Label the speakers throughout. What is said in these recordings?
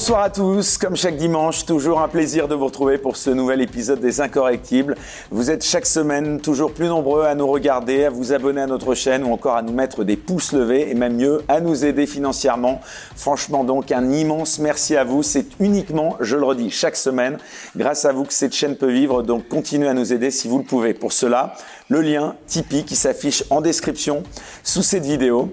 Speaker 1: Bonsoir à tous, comme chaque dimanche, toujours un plaisir de vous retrouver pour ce nouvel épisode des Incorrectibles. Vous êtes chaque semaine toujours plus nombreux à nous regarder, à vous abonner à notre chaîne ou encore à nous mettre des pouces levés et même mieux, à nous aider financièrement. Franchement donc, un immense merci à vous. C'est uniquement, je le redis, chaque semaine, grâce à vous que cette chaîne peut vivre, donc continuez à nous aider si vous le pouvez. Pour cela, le lien Tipeee qui s'affiche en description sous cette vidéo.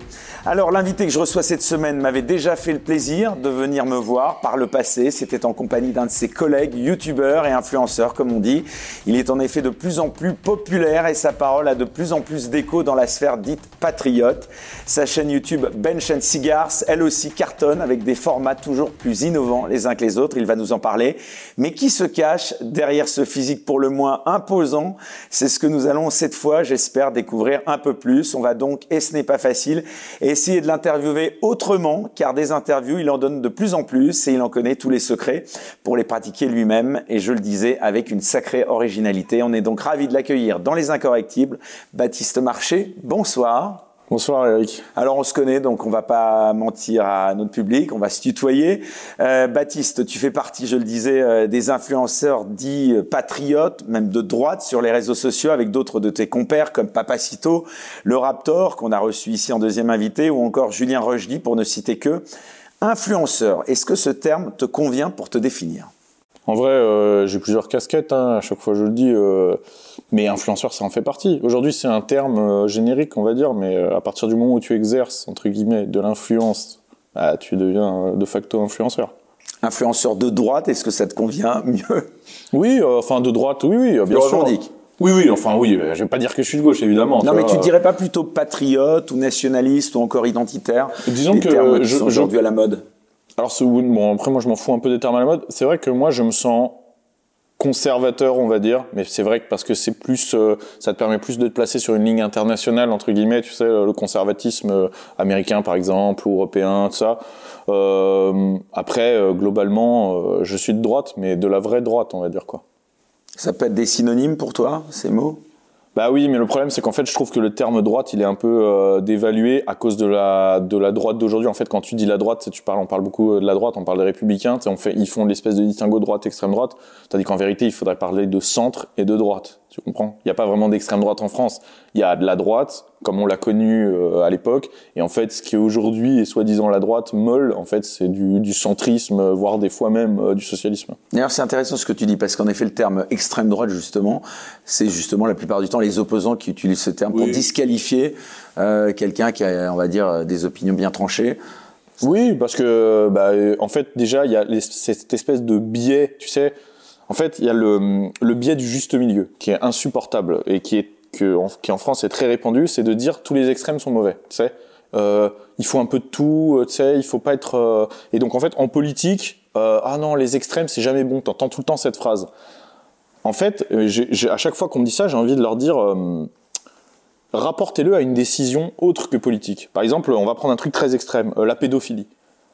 Speaker 1: Alors l'invité que je reçois cette semaine m'avait déjà fait le plaisir de venir me voir par le passé. C'était en compagnie d'un de ses collègues, youtubeurs et influenceurs comme on dit. Il est en effet de plus en plus populaire et sa parole a de plus en plus d'écho dans la sphère dite patriote. Sa chaîne YouTube Bench and Cigars, elle aussi cartonne avec des formats toujours plus innovants les uns que les autres. Il va nous en parler. Mais qui se cache derrière ce physique pour le moins imposant? C'est ce que nous allons cette fois, j'espère, découvrir un peu plus. On va donc, et ce n'est pas facile, essayer de l'interviewer autrement, car des interviews, il en donne de plus en plus et il en connaît tous les secrets pour les pratiquer lui-même. Et je le disais, avec une sacrée originalité. On est donc ravi de l'accueillir dans Les Incorrectibles. Baptiste Marché, bonsoir.
Speaker 2: Bonsoir Eric.
Speaker 1: Alors on se connaît, donc on va pas mentir à notre public, on va se tutoyer. Euh, Baptiste, tu fais partie, je le disais, euh, des influenceurs dits patriotes, même de droite sur les réseaux sociaux, avec d'autres de tes compères comme Papacito, le Raptor qu'on a reçu ici en deuxième invité, ou encore Julien Rochdy pour ne citer que. Influenceur, est-ce que ce terme te convient pour te définir?
Speaker 2: En vrai, euh, j'ai plusieurs casquettes, hein, à chaque fois je le dis. Euh, mais influenceur, ça en fait partie. Aujourd'hui, c'est un terme euh, générique, on va dire, mais à partir du moment où tu exerces, entre guillemets, de l'influence, bah, tu deviens de facto influenceur.
Speaker 1: Influenceur de droite, est-ce que ça te convient mieux?
Speaker 2: Oui, enfin de droite, oui, oui, bien sûr.
Speaker 1: revendique.
Speaker 2: Oui, oui, enfin oui, je vais pas dire que je suis de gauche, évidemment.
Speaker 1: Non, mais
Speaker 2: vois.
Speaker 1: tu dirais pas plutôt patriote ou nationaliste ou encore identitaire
Speaker 2: Disons
Speaker 1: des
Speaker 2: que
Speaker 1: termes qui
Speaker 2: je-
Speaker 1: sont
Speaker 2: je-
Speaker 1: aujourd'hui à la mode?
Speaker 2: Alors, ce- bon, après, moi, je m'en fous un peu des termes à la mode. C'est vrai que moi, je me sens conservateur, on va dire, mais c'est vrai que parce que c'est plus, euh, ça te permet plus de te placer sur une ligne internationale entre guillemets, tu sais, le conservatisme euh, américain par exemple, ou européen, tout ça. Euh, après, globalement, je suis de droite, mais de la vraie droite, on va dire quoi.
Speaker 1: Ça peut être des synonymes pour toi, ces mots?
Speaker 2: Bah oui, mais le problème c'est qu'en fait, je trouve que le terme droite, il est un peu euh, dévalué à cause de la de la droite d'aujourd'hui. En fait, quand tu dis la droite, tu parles, on parle beaucoup euh, de la droite, on parle des républicains. On fait, ils font l'espèce de distinguo droite, extrême droite. Tandis qu'en vérité, il faudrait parler de centre et de droite. Tu comprends Il n'y a pas vraiment d'extrême droite en France. Il y a de la droite, comme on l'a connu euh, à l'époque. Et en fait, ce qui est aujourd'hui est soi-disant la droite molle, en fait, c'est du, du centrisme, euh, voire des fois même euh, du socialisme.
Speaker 1: D'ailleurs, c'est intéressant ce que tu dis, parce qu'en effet, le terme extrême droite, justement, c'est justement la plupart du temps les opposants qui utilisent ce terme pour disqualifier euh, quelqu'un qui a, on va dire, des opinions bien tranchées.
Speaker 2: Oui, parce que bah, en fait déjà il y a les- cette espèce de biais, tu sais. En fait, il y a le, biais du juste milieu qui est insupportable et qui est en, qui en France est très répandu, c'est de dire tous les extrêmes sont mauvais, tu sais. Euh, il faut un peu de tout, euh, tu sais, il faut pas être euh, et donc en fait en politique, ah non les extrêmes c'est jamais bon. T'entends tout le temps cette phrase. En fait, à chaque fois qu'on me dit ça, j'ai envie de leur dire. rapportez-le à une décision autre que politique. Par exemple, on va prendre un truc très extrême, la pédophilie.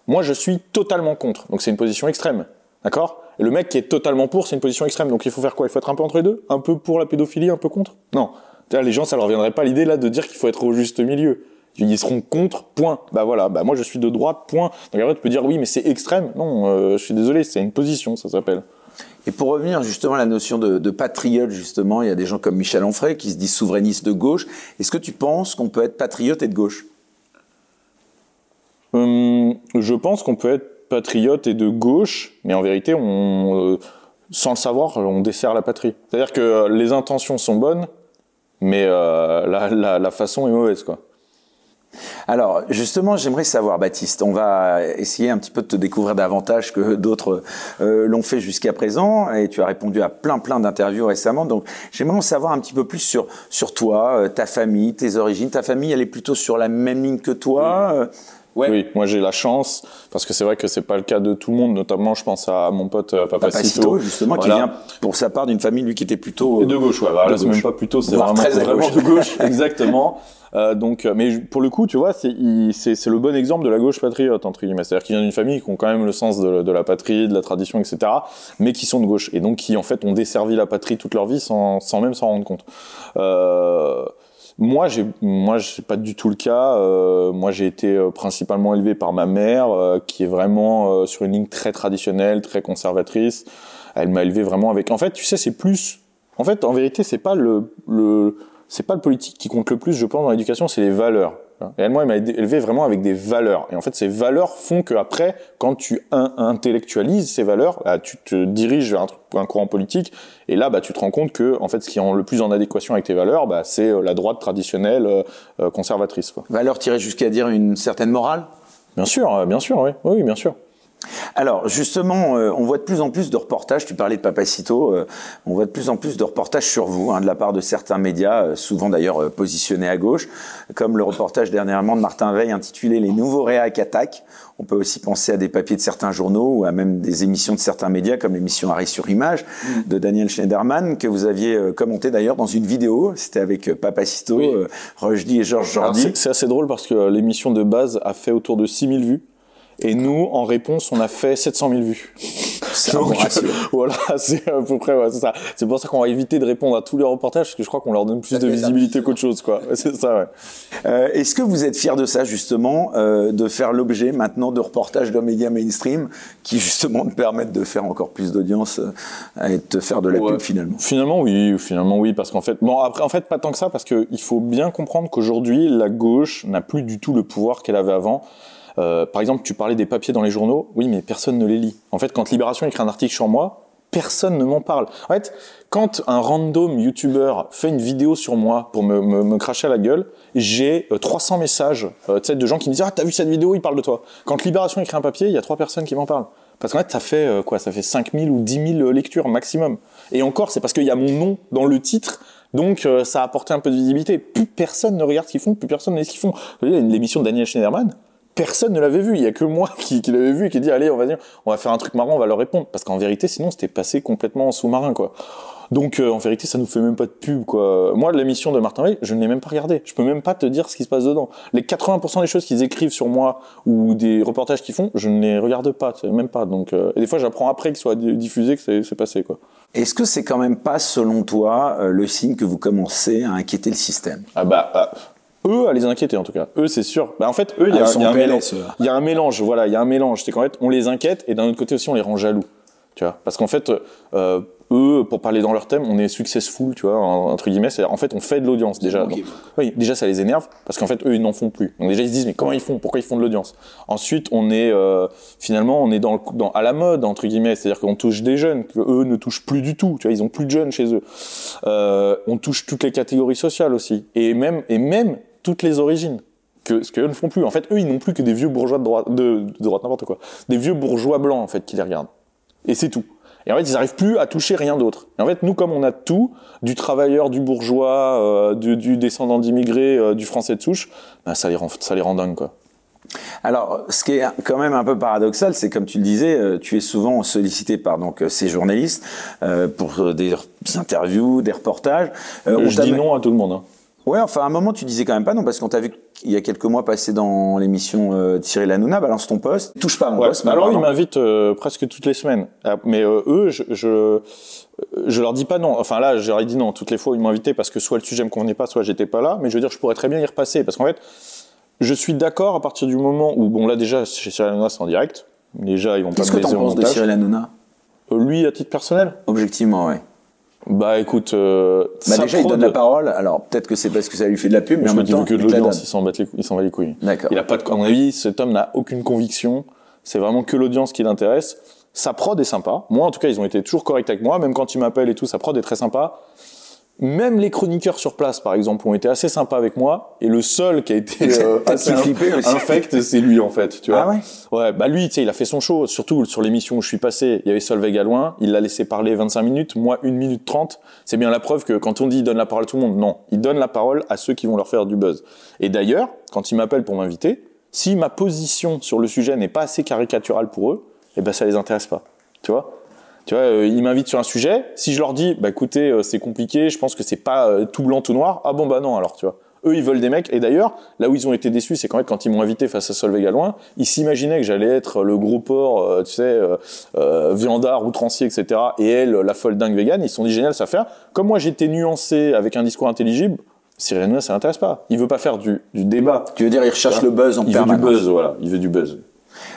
Speaker 2: Moi, je suis totalement contre, donc c'est une position extrême, d'accord? Et le mec qui est totalement pour, c'est une position extrême, donc il faut faire quoi? Il faut être un peu entre les deux? Un peu pour la pédophilie, un peu contre? Non. Les gens, ça leur viendrait pas l'idée là de dire qu'il faut être au juste milieu. Ils seront contre, point. Bah voilà, bah moi je suis de droite, point. Donc après tu peux dire oui, mais c'est extrême. Non, euh, je suis désolé, c'est une position, ça s'appelle.
Speaker 1: Et pour revenir justement à la notion de, de patriote, justement, il y a des gens comme Michel Onfray qui se disent souverainistes de gauche. Est-ce que tu penses qu'on peut être patriote et de gauche?
Speaker 2: Hum, je pense qu'on peut être patriote et de gauche, mais en vérité, on, euh, sans le savoir, on dessert la patrie. C'est-à-dire que euh, les intentions sont bonnes, mais euh, la, la, la façon est mauvaise, quoi.
Speaker 1: Alors, justement, j'aimerais savoir, Baptiste, on va essayer un petit peu de te découvrir davantage que d'autres euh, l'ont fait jusqu'à présent, et tu as répondu à plein plein d'interviews récemment. Donc, j'aimerais en savoir un petit peu plus sur sur toi, euh, ta famille, tes origines. Ta famille, elle est plutôt sur la même ligne que toi. Ouais.
Speaker 2: Oui, moi j'ai la chance, parce que c'est vrai que c'est pas le cas de tout le monde, notamment je pense à mon pote euh, Papacito.
Speaker 1: Papacito, justement,
Speaker 2: Voilà.
Speaker 1: qui vient pour sa part d'une famille, lui, qui était plutôt
Speaker 2: de gauche, ouais. Voilà, c'est même pas plutôt, c'est vraiment,
Speaker 1: très
Speaker 2: vraiment
Speaker 1: gauche.
Speaker 2: de gauche, exactement. Euh, donc, euh, mais pour le coup, tu vois, c'est le bon exemple de la gauche patriote entre guillemets. C'est-à-dire qu'il vient d'une famille qui ont quand même le sens de, de la patrie, de la tradition, etc. Mais qui sont de gauche et donc qui en fait ont desservi la patrie toute leur vie sans, sans même s'en rendre compte. Euh, Moi, j'ai, moi, c'est pas du tout le cas. Euh, moi, j'ai été euh, principalement élevé par ma mère, euh, qui est vraiment sur une ligne très traditionnelle, très conservatrice. Elle m'a élevé vraiment avec. En fait, tu sais, c'est plus. En fait, en vérité, c'est pas le, le, c'est pas le politique qui compte le plus, je pense, dans l'éducation, c'est les valeurs. Et elle, moi, elle m'a élevé vraiment avec des valeurs. Et en fait, ces valeurs font que après, quand tu intellectualises ces valeurs, bah, tu te diriges vers un, courant politique. Et là, bah, tu te rends compte que, en fait, ce qui est le plus en adéquation avec tes valeurs, bah, c'est euh, la droite traditionnelle euh, euh, conservatrice. Quoi.
Speaker 1: Valeurs tirées jusqu'à dire une certaine morale?
Speaker 2: Bien sûr, bien sûr, oui, oui, bien sûr.
Speaker 1: Alors justement, euh, on voit de plus en plus de reportages, tu parlais de Papacito, euh, on voit de plus en plus de reportages sur vous, hein, de la part de certains médias, euh, souvent d'ailleurs positionnés à gauche, comme le reportage dernièrement de Martin Veil intitulé Les nouveaux réacs attaquent. On peut aussi penser à des papiers de certains journaux ou à même des émissions de certains médias comme l'émission Arrêt sur Image mm. de Daniel Schneiderman que vous aviez commenté d'ailleurs dans une vidéo. C'était avec Papacito, oui. et Georges Jordi.
Speaker 2: C'est assez drôle parce que l'émission de base a fait autour de 6000 vues. Et nous, en réponse, on a fait 700 000 vues.
Speaker 1: C'est bon.
Speaker 2: Voilà, c'est à peu près, ouais, c'est ça. C'est pour ça qu'on va éviter de répondre à tous les reportages, parce que je crois qu'on leur donne plus de visibilité qu'autre chose, quoi. C'est ça, ouais.
Speaker 1: Euh, est-ce que vous êtes fier de ça, justement, euh, de faire l'objet maintenant de reportages de médias mainstream qui, justement, te permettent de faire encore plus d'audience euh, et de faire de la pub, finalement?
Speaker 2: Finalement, oui. Finalement, oui, parce qu'en fait, bon, après, en fait, pas tant que ça, parce qu'il faut bien comprendre qu'aujourd'hui, la gauche n'a plus du tout le pouvoir qu'elle avait avant. Euh, par exemple, tu parlais des papiers dans les journaux. Oui, mais personne ne les lit. En fait, quand Libération écrit un article sur moi, personne ne m'en parle. En fait, quand un random YouTuber fait une vidéo sur moi pour me, me, me cracher à la gueule, j'ai 300 euh, messages euh, de gens qui me disent ah t'as vu cette vidéo, il parle de toi. Quand Libération écrit un papier, il y a trois personnes qui m'en parlent. Parce qu'en fait, ça fait euh, quoi Ça fait 5000 ou 10 000 lectures maximum. Et encore, c'est parce qu'il y a mon nom dans le titre. Donc, ça a apporté un peu de visibilité. Plus personne ne regarde ce qu'ils font, plus personne ne sait ce qu'ils font. L'émission de Daniel Schneiderman, personne ne l'avait vu. Il y a que moi qui, qui l'avais vu et qui dit allez, on va dire, on va faire un truc marrant, on va leur répondre. Parce qu'en vérité, sinon, c'était passé complètement en sous-marin, quoi. Donc, euh, en vérité, ça nous fait même pas de pub, quoi. Moi, l'émission de Martin Veil, je ne l'ai même pas regardé. Je peux même pas te dire ce qui se passe dedans. Les 80% des choses qu'ils écrivent sur moi ou des reportages qu'ils font, je ne les regarde pas, même pas. Donc, euh, et des fois, j'apprends après qu'ils soit diffusé que c'est passé, quoi.
Speaker 1: Est-ce que c'est quand même pas, selon toi, euh, le signe que vous commencez à inquiéter le système?
Speaker 2: Ah bah, ah, eux à les inquiéter en tout cas. Eux c'est sûr. Bah, en fait eux il y, a, ah, y mélange. Il y a un mélange. Voilà, il y a un mélange. C'est qu'en fait on les inquiète et d'un autre côté aussi on les rend jaloux. Tu vois Parce qu'en fait euh, eux, pour parler dans leur thème, on est successful, tu vois, entre guillemets. C'est en fait, on fait de l'audience déjà. oui, déjà ça les énerve parce qu'en fait eux ils n'en font plus. Donc déjà ils se disent mais comment ils font? Pourquoi ils font de l'audience? Ensuite on est euh, finalement on est dans, dans à la mode entre guillemets, c'est-à-dire qu'on touche des jeunes que eux ne touchent plus du tout. Tu vois, ils ont plus de jeunes chez eux. Euh, on touche toutes les catégories sociales aussi et même et même toutes les origines. Que, ce qu'eux ne font plus. En fait, eux, ils n'ont plus que des vieux bourgeois de droite, de, droite, n'importe quoi. Des vieux bourgeois blancs, en fait, qui les regardent. Et c'est tout. Et en fait, ils n'arrivent plus à toucher rien d'autre. Et en fait, nous, comme on a tout, du travailleur, du bourgeois, euh, du, du, descendant d'immigrés, euh, du français de souche, bah, ça les rend, ça les rend dingues, quoi.
Speaker 1: Alors, ce qui est quand même un peu paradoxal, c'est comme tu le disais, euh, tu es souvent sollicité par donc ces journalistes pour des interviews, des reportages.
Speaker 2: je dis non à tout le monde. Hein.
Speaker 1: Ouais, enfin à un moment tu disais quand même pas non parce qu'on t'a vu il y a quelques mois passer dans l'émission euh, Thierry Lanouna, balance ton poste, touche pas à mon poste.
Speaker 2: Alors ils m'invitent euh, presque toutes les semaines, ah, mais euh, eux je, je je leur dis pas non. Enfin là, je leur ai dit non toutes les fois où ils invité parce que soit le sujet me convenait pas, soit j'étais pas là. Mais je veux dire, je pourrais très bien y repasser parce qu'en fait, je suis d'accord à partir du moment où bon là déjà chez Cyril Hanouna c'est en direct. Déjà ils vont pas me
Speaker 1: Qu'est-ce que t'en penses de Cyril Hanouna
Speaker 2: Lui à titre personnel?
Speaker 1: Objectivement, ouais.
Speaker 2: Bah écoute, euh,
Speaker 1: bah déjà il donne la parole. Alors peut-être que c'est parce que ça lui fait de la pub, mais en même temps,
Speaker 2: que de l'audience, il s'en bat les, il s'en bat les couilles.
Speaker 1: D'accord.
Speaker 2: Il a pas de, à mon avis, cet homme n'a aucune conviction. C'est vraiment que l'audience qui l'intéresse. Sa prod est sympa. Moi, en tout cas, ils ont été toujours corrects avec moi. Même quand ils m'appellent et tout, sa prod est très sympa. Même les chroniqueurs sur place, par exemple, ont été assez sympas avec moi. Et le seul qui a été euh, assez infect, c'est lui en fait. Tu vois
Speaker 1: ah ouais?
Speaker 2: Ouais, bah lui, tu sais, il a fait son show. Surtout sur l'émission où je suis passé, il y avait Solveig Galouin. Il l'a laissé parler 25 minutes, moi 1 minute 30. C'est bien la preuve que quand on dit il donne la parole à tout le monde, non, il donne la parole à ceux qui vont leur faire du buzz. Et d'ailleurs, quand il m'appelle pour m'inviter, si ma position sur le sujet n'est pas assez caricaturale pour eux, eh ben ça les intéresse pas. Tu vois tu vois, euh, ils m'invitent sur un sujet. Si je leur dis, bah écoutez, euh, c'est compliqué, je pense que c'est pas euh, tout blanc tout noir. Ah bon bah non alors, tu vois. Eux, ils veulent des mecs. Et d'ailleurs, là où ils ont été déçus, c'est qu'en fait, quand ils m'ont invité face à Solveig ils s'imaginaient que j'allais être le gros porc, tu sais, euh, viandard, outrancier, etc. Et elle, la folle dingue vegan. Ils se sont dit génial, ça faire. Comme moi, j'étais nuancé avec un discours intelligible, Cyril Hanouna, ça l'intéresse pas. Il veut pas faire du, du débat.
Speaker 1: Tu veux dire, il recherche le buzz en
Speaker 2: il
Speaker 1: permanence.
Speaker 2: veut du buzz, voilà. Il veut du buzz.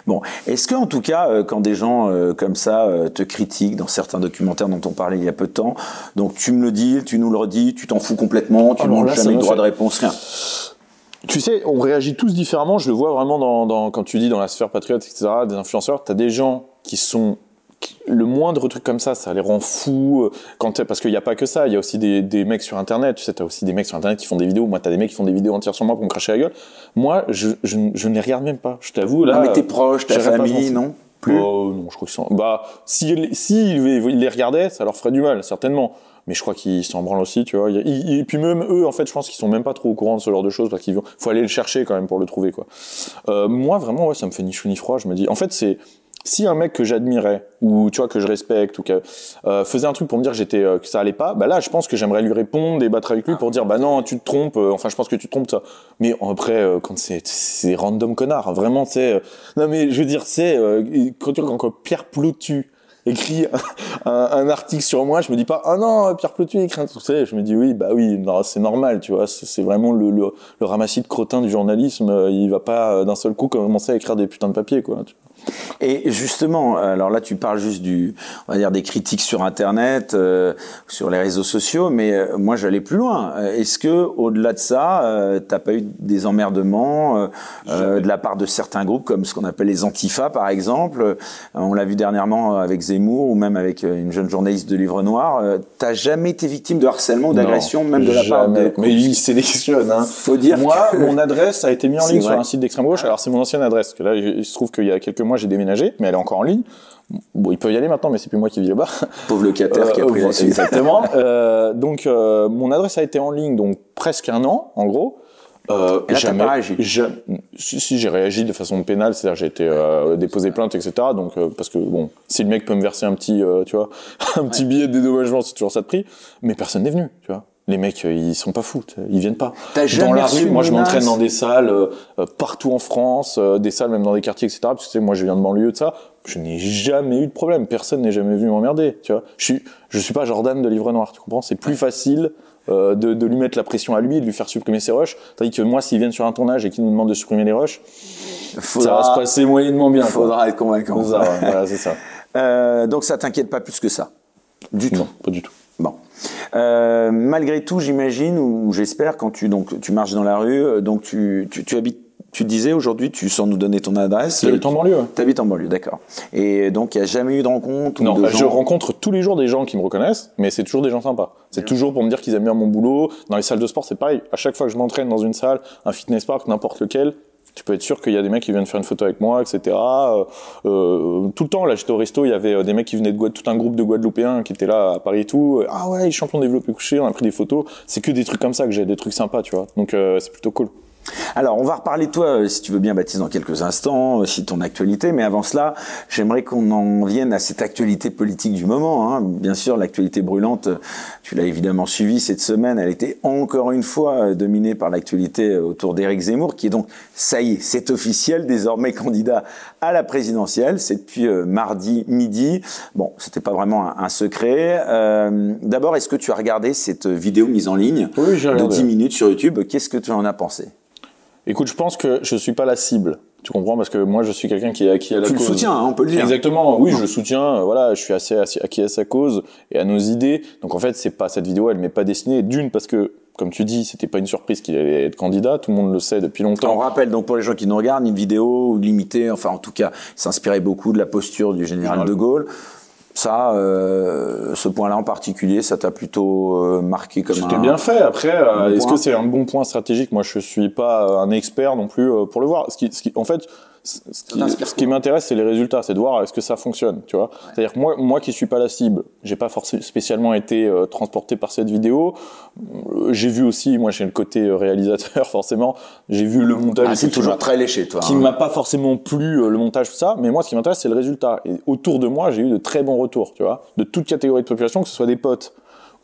Speaker 1: Bon, est-ce que en tout cas, euh, quand des gens euh, comme ça euh, te critiquent dans certains documentaires dont on parlait il y a peu de temps, donc tu me le dis, tu nous le redis, tu t'en fous complètement, tu n'as
Speaker 2: ça
Speaker 1: jamais de droit
Speaker 2: fait-
Speaker 1: de réponse, rien.
Speaker 2: Tu sais, on réagit tous différemment. Je le vois vraiment dans, dans quand tu dis dans la sphère patriote, etc., des influenceurs. T'as des gens qui sont le moindre truc comme ça, ça les rend fous. euh, Quand parce qu'il n'y a pas que ça, il y a aussi des, des mecs sur Internet. Tu sais, t'as aussi des mecs sur Internet qui font des vidéos. Moi, t'as des mecs qui font des vidéos entières sur moi pour me cracher la gueule. Moi, je, je, je ne les regarde même pas. Je t'avoue là.
Speaker 1: non, mais tes proches, ta famille, non Plus
Speaker 2: Oh, non, je crois qu'ils sont. Bah, si, ils les regardaient, ça leur ferait du mal, certainement. Mais je crois qu'ils s'en branlent aussi, tu vois. Et puis même eux, en fait, je pense qu'ils sont même pas trop au courant de ce genre de choses parce qu'il faut aller le chercher quand même pour le trouver, quoi. Euh, moi, vraiment, ouais, ça me fait ni chaud ni froid. Je me dis, en fait, c'est si un mec que j'admirais ou tu vois que je respecte ou que euh, faisait un truc pour me dire que j'étais euh, que ça allait pas, bah là, je pense que j'aimerais lui répondre, débattre avec lui pour dire, bah non, tu te trompes. euh, enfin, je pense que tu te trompes, ça. Mais après, quand c'est c'est random connard, vraiment, c'est non mais je veux dire, c'est quand, quand, quand Pierre Plotu écrit un, article sur moi, je me dis pas ah non Pierre Plotu écrit un truc, je me dis oui bah oui c'est normal, tu vois, c'est vraiment le, le, ramassis de crottin du journalisme, il va pas d'un seul coup commencer à écrire des putains de papiers quoi.
Speaker 1: Et justement, alors là, tu parles juste du, on va dire des critiques sur Internet, euh, sur les réseaux sociaux, mais euh, moi, j'allais plus loin. Euh, Est-ce que, au-delà de ça, euh, t'as pas eu des emmerdements de la part de certains groupes, comme ce qu'on appelle les Antifa, par exemple? On l'a vu dernièrement avec Zemmour ou même avec une jeune journaliste de Livre Noir. T'as jamais été victime de harcèlement ou d'agression, même de la part de.
Speaker 2: Mais il sélectionne. Hein.
Speaker 1: Faut dire
Speaker 2: Moi,
Speaker 1: que-
Speaker 2: mon adresse a été mise en ligne sur un site d'extrême gauche. Alors c'est mon ancienne adresse. Que là, il se trouve qu'il y a quelques mois, j'ai déménagé, mais elle est encore en ligne. Bon, il peut y aller maintenant, mais c'est plus moi qui vis là-bas.
Speaker 1: Pauvre locataire qui a
Speaker 2: Euh,
Speaker 1: pris la suite.
Speaker 2: Exactement. Euh, donc, euh, mon adresse a été en ligne, donc presque un an, en gros. Euh,
Speaker 1: Et là, t'as pas réagi
Speaker 2: jamais- si, si, j'ai réagi de façon pénale, c'est-à-dire j'ai été euh, déposé plainte, etc. Donc, euh, parce que bon, si le mec peut me verser un petit, tu vois, un petit billet de dédommagement, c'est toujours ça de prix. Mais personne n'est venu, tu vois. Les mecs, euh, ils sont pas fous, ils viennent pas. Dans la rue, moi, je m'entraîne dans des salles euh, euh, partout en France, euh, des salles même dans des quartiers, etc. Parce que tu sais, moi, je viens de banlieue de ça. Je n'ai jamais eu de problème. Personne n'est jamais venu m'emmerder, tu vois. Je suis, je suis pas Jordan de Livre Noir, tu comprends? C'est plus facile euh, de, de lui mettre la pression à lui, de lui faire supprimer ses rushs. Tandis que moi, s'ils viennent sur un tournage et qu'ils nous demandent de supprimer les rushs, ça va se passer moyennement bien. quoi.
Speaker 1: Faudra être convaincant.
Speaker 2: Ça, voilà, c'est ça.
Speaker 1: Donc ça t'inquiète pas plus que ça, du tout.
Speaker 2: Non, pas du tout.
Speaker 1: Euh, malgré tout, j'imagine ou j'espère quand tu donc tu marches dans la rue, euh, donc tu tu, tu habites, tu disais aujourd'hui, tu sans nous donner ton adresse.
Speaker 2: J'habite en banlieue.
Speaker 1: Tu habites en banlieue, d'accord. Et donc il y a jamais eu de rencontre ou
Speaker 2: Non,
Speaker 1: de
Speaker 2: bah, je rencontre tous les jours des gens qui me reconnaissent, mais c'est toujours des gens sympas. C'est toujours pour me dire qu'ils aiment bien mon boulot. Dans les salles de sport, c'est pareil. À chaque fois que je m'entraîne dans une salle, un fitness park, n'importe lequel, tu peux être sûr qu'il y a des mecs qui viennent faire une photo avec moi, etc. Euh, euh, tout le temps, là, j'étais au resto, il y avait euh, des mecs qui venaient de Guadeloupe, tout un groupe de Guadeloupéens qui étaient là à Paris et tout. Ah ouais, les champions développés couchés, on a pris des photos. C'est que des trucs comme ça que j'ai, des trucs sympas, tu vois. Donc euh, c'est plutôt cool.
Speaker 1: Alors, on va reparler de toi, euh, si tu veux bien, Baptiste, dans quelques instants, aussi de ton actualité. Mais avant cela, j'aimerais qu'on en vienne à cette actualité politique du moment. hein. Bien sûr, l'actualité brûlante, euh, tu l'as évidemment suivie cette semaine. Elle était encore une fois euh, dominée par l'actualité euh, autour d'Éric Zemmour, qui est donc, ça y est, c'est officiel, désormais candidat à la présidentielle. C'est depuis euh, mardi midi. Bon, c'était pas vraiment un, un secret. Euh, D'abord, est-ce que tu as regardé cette vidéo mise en ligne
Speaker 2: Oui,
Speaker 1: de
Speaker 2: regardé.
Speaker 1: 10 minutes sur YouTube? Qu'est-ce que tu en as pensé?
Speaker 2: Écoute, je pense que je suis pas la cible. Tu comprends? Parce que moi, je suis quelqu'un qui est acquis à la
Speaker 1: Tu le
Speaker 2: cause.
Speaker 1: soutiens, hein, on peut le dire.
Speaker 2: Exactement. Oui, je le soutiens. euh, Voilà, je suis assez acquis à sa cause et à nos idées. Donc en fait, c'est pas cette vidéo, elle m'est pas destinée. D'une parce que, comme tu dis, c'était pas une surprise qu'il allait être candidat. Tout le monde le sait depuis
Speaker 1: On
Speaker 2: longtemps.
Speaker 1: rappelle donc pour les gens qui nous regardent une vidéo limitée, enfin en tout cas, s'inspirait beaucoup de la posture du général de Gaulle. Ça, euh, ce point-là en particulier, ça t'a plutôt euh, marqué comme
Speaker 2: C'était
Speaker 1: un.
Speaker 2: bien fait. Après, euh,
Speaker 1: bon
Speaker 2: est-ce que c'est un bon point stratégique? Moi, je suis pas un expert non plus euh, pour le voir. Ce qui, ce qui, en fait, ce qui,
Speaker 1: t'inspire
Speaker 2: ce qui m'intéresse, c'est les résultats, c'est de voir est-ce que ça fonctionne, tu vois. C'est-à-dire que moi, moi qui suis pas la cible, j'ai pas forcément spécialement été euh, transporté par cette vidéo. Euh, J'ai vu aussi, moi, j'ai le côté euh, réalisateur, forcément. J'ai vu le montage.
Speaker 1: Ah,
Speaker 2: et
Speaker 1: c'est toujours très léché, toi.
Speaker 2: qui
Speaker 1: hein.
Speaker 2: m'a pas forcément plu euh, le montage tout ça mais moi ce qui m'intéresse c'est le résultat et autour de moi j'ai eu de très bons retours tu vois de toute catégorie de population que ce soit des potes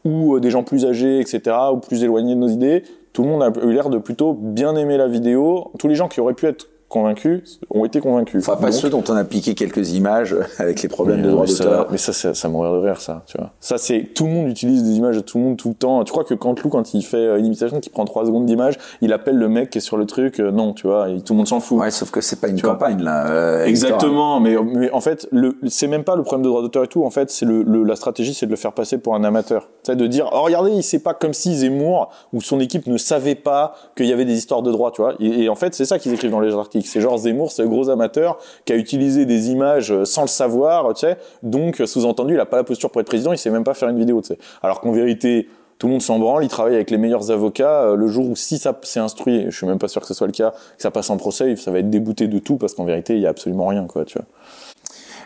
Speaker 2: ou euh, des gens plus âgés etc ou plus éloignés de nos idées tout le monde a eu l'air de plutôt bien aimer la vidéo tous les gens qui auraient pu être convaincus ont été convaincus.
Speaker 1: Enfin, pas
Speaker 2: Donc-
Speaker 1: ceux dont on a piqué quelques images avec les problèmes
Speaker 2: mais,
Speaker 1: de droit d'auteur.
Speaker 2: mais ça, ça, ça mourir de rire, ça, tu vois. Ça, c'est, tout le monde utilise des images de tout le monde tout le temps. Tu crois que Canteloup, quand il fait euh, une imitation qui prend trois secondes d'image, il appelle le mec qui est sur le truc, euh, non, tu vois, et tout le monde s'en fout.
Speaker 1: Ouais, sauf que c'est pas une
Speaker 2: Tu vois.
Speaker 1: campagne là. euh,
Speaker 2: Exactement, mais, mais en fait, le, c'est même pas le problème de droit d'auteur et tout. En fait, c'est le, le- la stratégie, c'est de le faire passer pour un amateur. C'est de dire, oh regardez, il sait pas comme si Zemmour ou son équipe ne savait pas qu'il y avait des histoires de droit, tu vois. Et, et en fait, c'est ça qu'ils écrivent dans les articles. C'est genre Zemmour, c'est le gros amateur qui a utilisé des images euh, sans le savoir, tu sais. Donc, euh, sous-entendu, il a pas la posture pour être président, il sait même pas faire une vidéo, tu sais. Alors qu'en vérité. Tout le monde s'en branle, il travaille avec les meilleurs avocats. euh, Le jour où si ça s'est instruit, je suis même pas sûr que ce soit le cas, que ça passe en procès, ça va être débouté de tout parce qu'en vérité, il y a absolument rien, quoi, tu vois.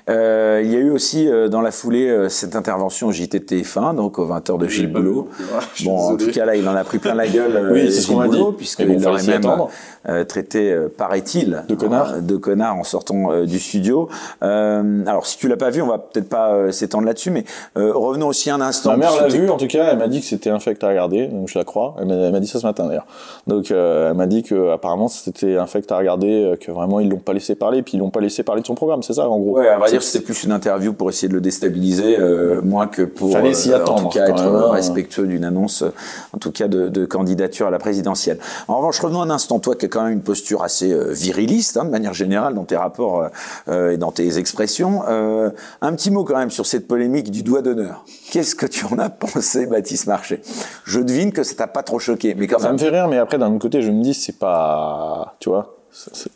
Speaker 1: Euh, il y a eu aussi euh, dans la foulée euh, cette intervention au JT de TF1, donc aux 20h de Gilles Boulot. Bon, en tout cas là, il en a pris plein la gueule. euh,
Speaker 2: Oui, c'est ce qu'on.
Speaker 1: Boulot, puisqu'il
Speaker 2: bon, s'y
Speaker 1: même
Speaker 2: attendre.
Speaker 1: euh, traité, euh, paraît-il,
Speaker 2: De connard.
Speaker 1: euh, de connard en sortant euh, du studio. Euh, alors, si tu l'as pas vu, on va peut-être pas euh, s'étendre là-dessus, mais euh, revenons aussi un instant.
Speaker 2: Ma mère l'a vu, en tout cas, elle m'a dit que c'était infect à regarder, donc je la crois. Elle m'a dit ça ce matin d'ailleurs. Donc euh, elle m'a dit que apparemment c'était infect à regarder, euh, que vraiment ils l'ont pas laissé parler, puis ils l'ont pas laissé parler de son programme, c'est ça en gros.
Speaker 1: Ouais, dire, c'était plus une interview pour essayer de le déstabiliser, euh, moins que pour,
Speaker 2: Fallait s'y
Speaker 1: euh, en
Speaker 2: attendre,
Speaker 1: tout cas, être
Speaker 2: même, hein.
Speaker 1: respectueux d'une annonce, euh, en tout cas de, de candidature à la présidentielle. En revanche, revenons un instant, toi qui as quand même une posture assez euh, viriliste, hein, de manière générale, dans tes rapports euh, et dans tes expressions. Euh, un petit mot quand même sur cette polémique du doigt d'honneur. Qu'est-ce que tu en as pensé, Baptiste Marché Je devine que ça t'a pas trop choqué, mais quand
Speaker 2: Ça
Speaker 1: même.
Speaker 2: me fait rire, mais après d'un autre côté, je me dis c'est pas, tu vois,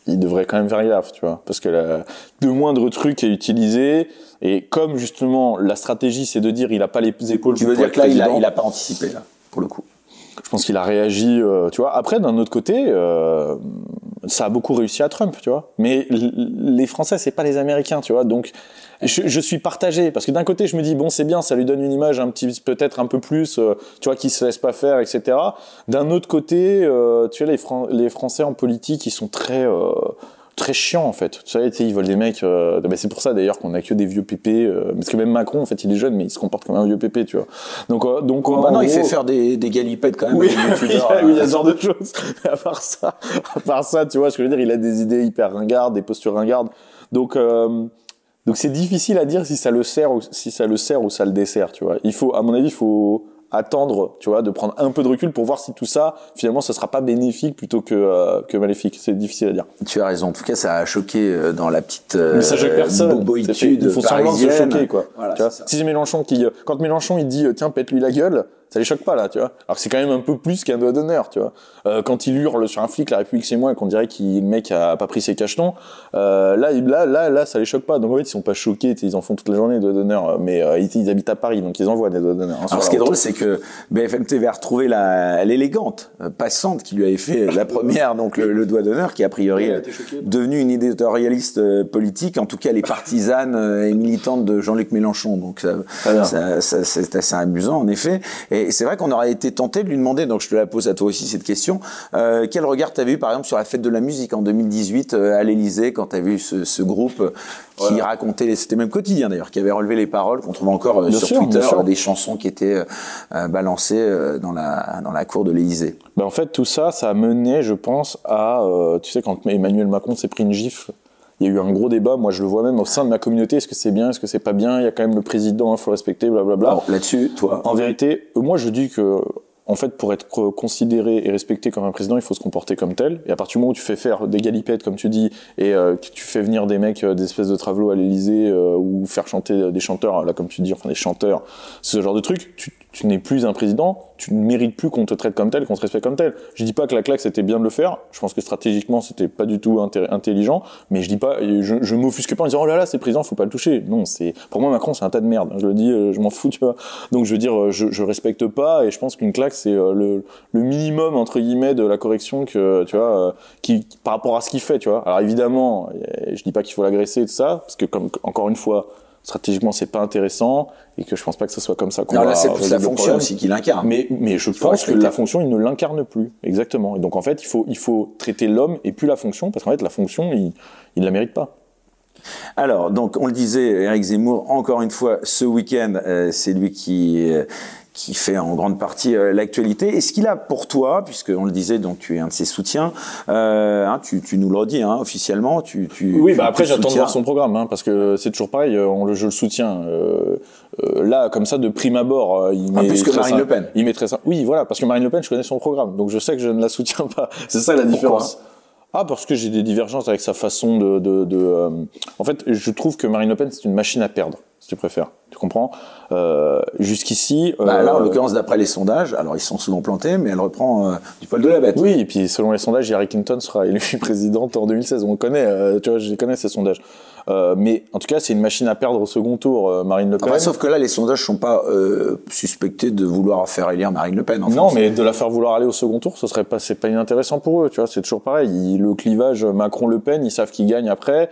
Speaker 2: il devrait quand même faire gaffe, tu vois, parce que la, de moindre truc est utilisé. Et comme justement la stratégie, c'est de dire il a pas les épaules.
Speaker 1: Tu veux dire que là, il a,
Speaker 2: président,
Speaker 1: il a pas anticipé, là, pour le coup.
Speaker 2: Je pense qu'il a réagi, euh, tu vois. Après, d'un autre côté, euh, ça a beaucoup réussi à Trump, tu vois. Mais les Français, c'est pas les Américains, tu vois. Donc, je, je suis partagé parce que d'un côté, je me dis bon, c'est bien, ça lui donne une image un petit, peut-être un peu plus, euh, tu vois, qui se laisse pas faire, etc. D'un autre côté, euh, tu vois, les, Fran- les Français en politique, ils sont très euh, très chiants en fait. Tu sais, ils veulent des mecs. Euh, ben, c'est pour ça d'ailleurs qu'on a que des vieux pépés. euh, parce que même Macron, en fait, il est jeune, mais il se comporte comme un vieux pépé, tu vois. Donc, euh, donc
Speaker 1: Bah non, il fait faire des, des galipettes quand même.
Speaker 2: oui, il y a- oui, il y a ce genre de choses. Mais à part ça, à part ça, tu vois, ce que je veux dire, il a des idées hyper ringardes, des postures ringardes. Donc, euh, donc c'est difficile à dire si ça le sert ou si ça le sert ou ça le dessert, tu vois. Il faut, à mon avis, il faut attendre, tu vois, de prendre un peu de recul pour voir si tout ça, finalement, ça sera pas bénéfique plutôt que, euh, que maléfique. C'est difficile à dire.
Speaker 1: Tu as raison. En tout cas, ça a choqué euh, dans la petite euh,
Speaker 2: Mais ça choque personne.
Speaker 1: Boboïtude
Speaker 2: Ils font semblant se choquer, quoi.
Speaker 1: Voilà,
Speaker 2: tu vois si c'est Mélenchon qui, euh, quand Mélenchon il dit euh, tiens pète lui la gueule, ça les choque pas là, tu vois. Alors que c'est quand même un peu plus qu'un doigt d'honneur, tu vois. Euh, quand il hurle sur un flic, la République c'est moi, et qu'on dirait qu'il le mec a pas pris ses cachetons, euh, là, là, là, là, ça les choque pas. Donc en fait, ils sont pas choqués, ils en font toute la journée des doigts d'honneur, mais euh, ils, ils habitent à Paris, donc ils envoient des doigts d'honneur. hein,
Speaker 1: Alors, ce qui est drôle, c'est que BFM TV a retrouvé la- l'élégante passante qui lui avait fait la première, donc le, le doigt d'honneur, qui est a priori
Speaker 2: choquée.
Speaker 1: devenue une éditorialiste politique, en tout cas les partisane et militante de Jean-Luc Mélenchon. Donc ça, c'est assez amusant en effet. Et c'est vrai qu'on aurait été tenté de lui demander, donc je te la pose à toi aussi cette question, euh, quel regard tu eu par exemple sur la fête de la musique en 2018 euh, à l'Élysée quand tu as vu ce, ce groupe euh, qui racontait, c'était même quotidien d'ailleurs, qui avait relevé les paroles qu'on trouve encore euh, sur
Speaker 2: sûr,
Speaker 1: Twitter, des chansons qui étaient euh, balancées euh, dans la dans la cour de l'Élysée.
Speaker 2: Ben, en fait, tout ça, ça a mené, je pense, à, tu sais, quand Emmanuel Macron s'est pris une gifle, il y a eu un gros débat. Moi, je le vois même au sein de ma communauté. Est-ce que c'est bien? Est-ce que c'est pas bien? Il y a quand même le président, il faut le respecter, blablabla.
Speaker 1: Là-dessus, toi,
Speaker 2: En vérité, euh, moi, je dis que, en fait, pour être co- considéré et respecté comme un président, il faut se comporter comme tel. Et à partir du moment où tu fais faire des galipettes, comme tu dis, et euh, que tu fais venir des mecs, euh, des espèces de travelots à l'Élysée, euh, ou faire chanter des chanteurs, là, comme tu dis, enfin des chanteurs, ce genre de truc, tu, tu n'es plus un président, tu ne mérites plus qu'on te traite comme tel, qu'on te respecte comme tel. Je dis pas que la claque c'était bien de le faire. Je pense que stratégiquement c'était pas du tout intelligent, mais je dis pas, je, m'offusque pas en disant oh là là c'est président, faut pas le toucher. Non, c'est pour moi Macron c'est un tas de merde. Je le dis, euh, je m'en fous, tu vois. Donc je veux dire, euh, je, je respecte pas et je pense qu'une claque c'est euh, le, le minimum entre guillemets de la correction que tu vois, qui par rapport à ce qu'il fait, tu vois. Alors évidemment, je dis pas qu'il faut l'agresser et tout ça, parce que comme encore une fois. Stratégiquement, c'est pas intéressant et que je pense pas que ce soit comme ça qu'on va
Speaker 1: là c'est plus la fonction
Speaker 2: problème.
Speaker 1: aussi qu'il incarne.
Speaker 2: Mais, mais je pense que la fonction, il ne l'incarne plus. Exactement. Et donc, en fait, il faut, il faut traiter l'homme et plus la fonction, parce qu'en fait, la fonction, il ne la mérite pas.
Speaker 1: Alors, donc, on le disait, Eric Zemmour, encore une fois, ce week-end, euh, c'est lui qui, euh, qui fait en grande partie euh, l'actualité. Est-ce qu'il a pour toi, puisque on le disait, donc tu es un de ses soutiens, euh, hein, tu, tu, nous le redis hein, officiellement, tu, tu
Speaker 2: oui,
Speaker 1: tu,
Speaker 2: bah après j'attends de voir son programme, hein, parce que c'est toujours pareil, euh, on le, je le soutiens. Euh, là, comme ça, de prime abord, il
Speaker 1: Ah,
Speaker 2: met
Speaker 1: plus que Marine Le Pen.
Speaker 2: Il met très sim- Oui, voilà, parce que Marine Le Pen, je connais son programme, donc je sais que je ne la soutiens pas. C'est ça la différence. Ah, parce que j'ai des divergences avec sa façon de. de, de En fait, je trouve que Marine Le Pen, c'est une machine à perdre, si tu préfères. Tu comprends euh, Jusqu'ici.
Speaker 1: Bah, là, en
Speaker 2: euh,
Speaker 1: l'occurrence, d'après les sondages, alors ils sont souvent plantés, mais elle reprend euh, du poil de la bête.
Speaker 2: Oui, et puis selon les sondages, Hillary Clinton sera élue présidente en 2016. On connaît, euh, tu vois, je connais ces sondages. Euh, mais en tout cas, c'est une machine à perdre au second tour, euh, Marine Le Pen.
Speaker 1: Après, sauf que là, les sondages sont pas euh, suspectés de vouloir faire élire Marine Le Pen. En
Speaker 2: non,
Speaker 1: France.
Speaker 2: mais de la faire vouloir aller au second tour, ce serait pas, c'est pas inintéressant pour eux, tu vois. C'est toujours pareil. Ils- le clivage Macron-Le Pen, ils savent qui gagne après.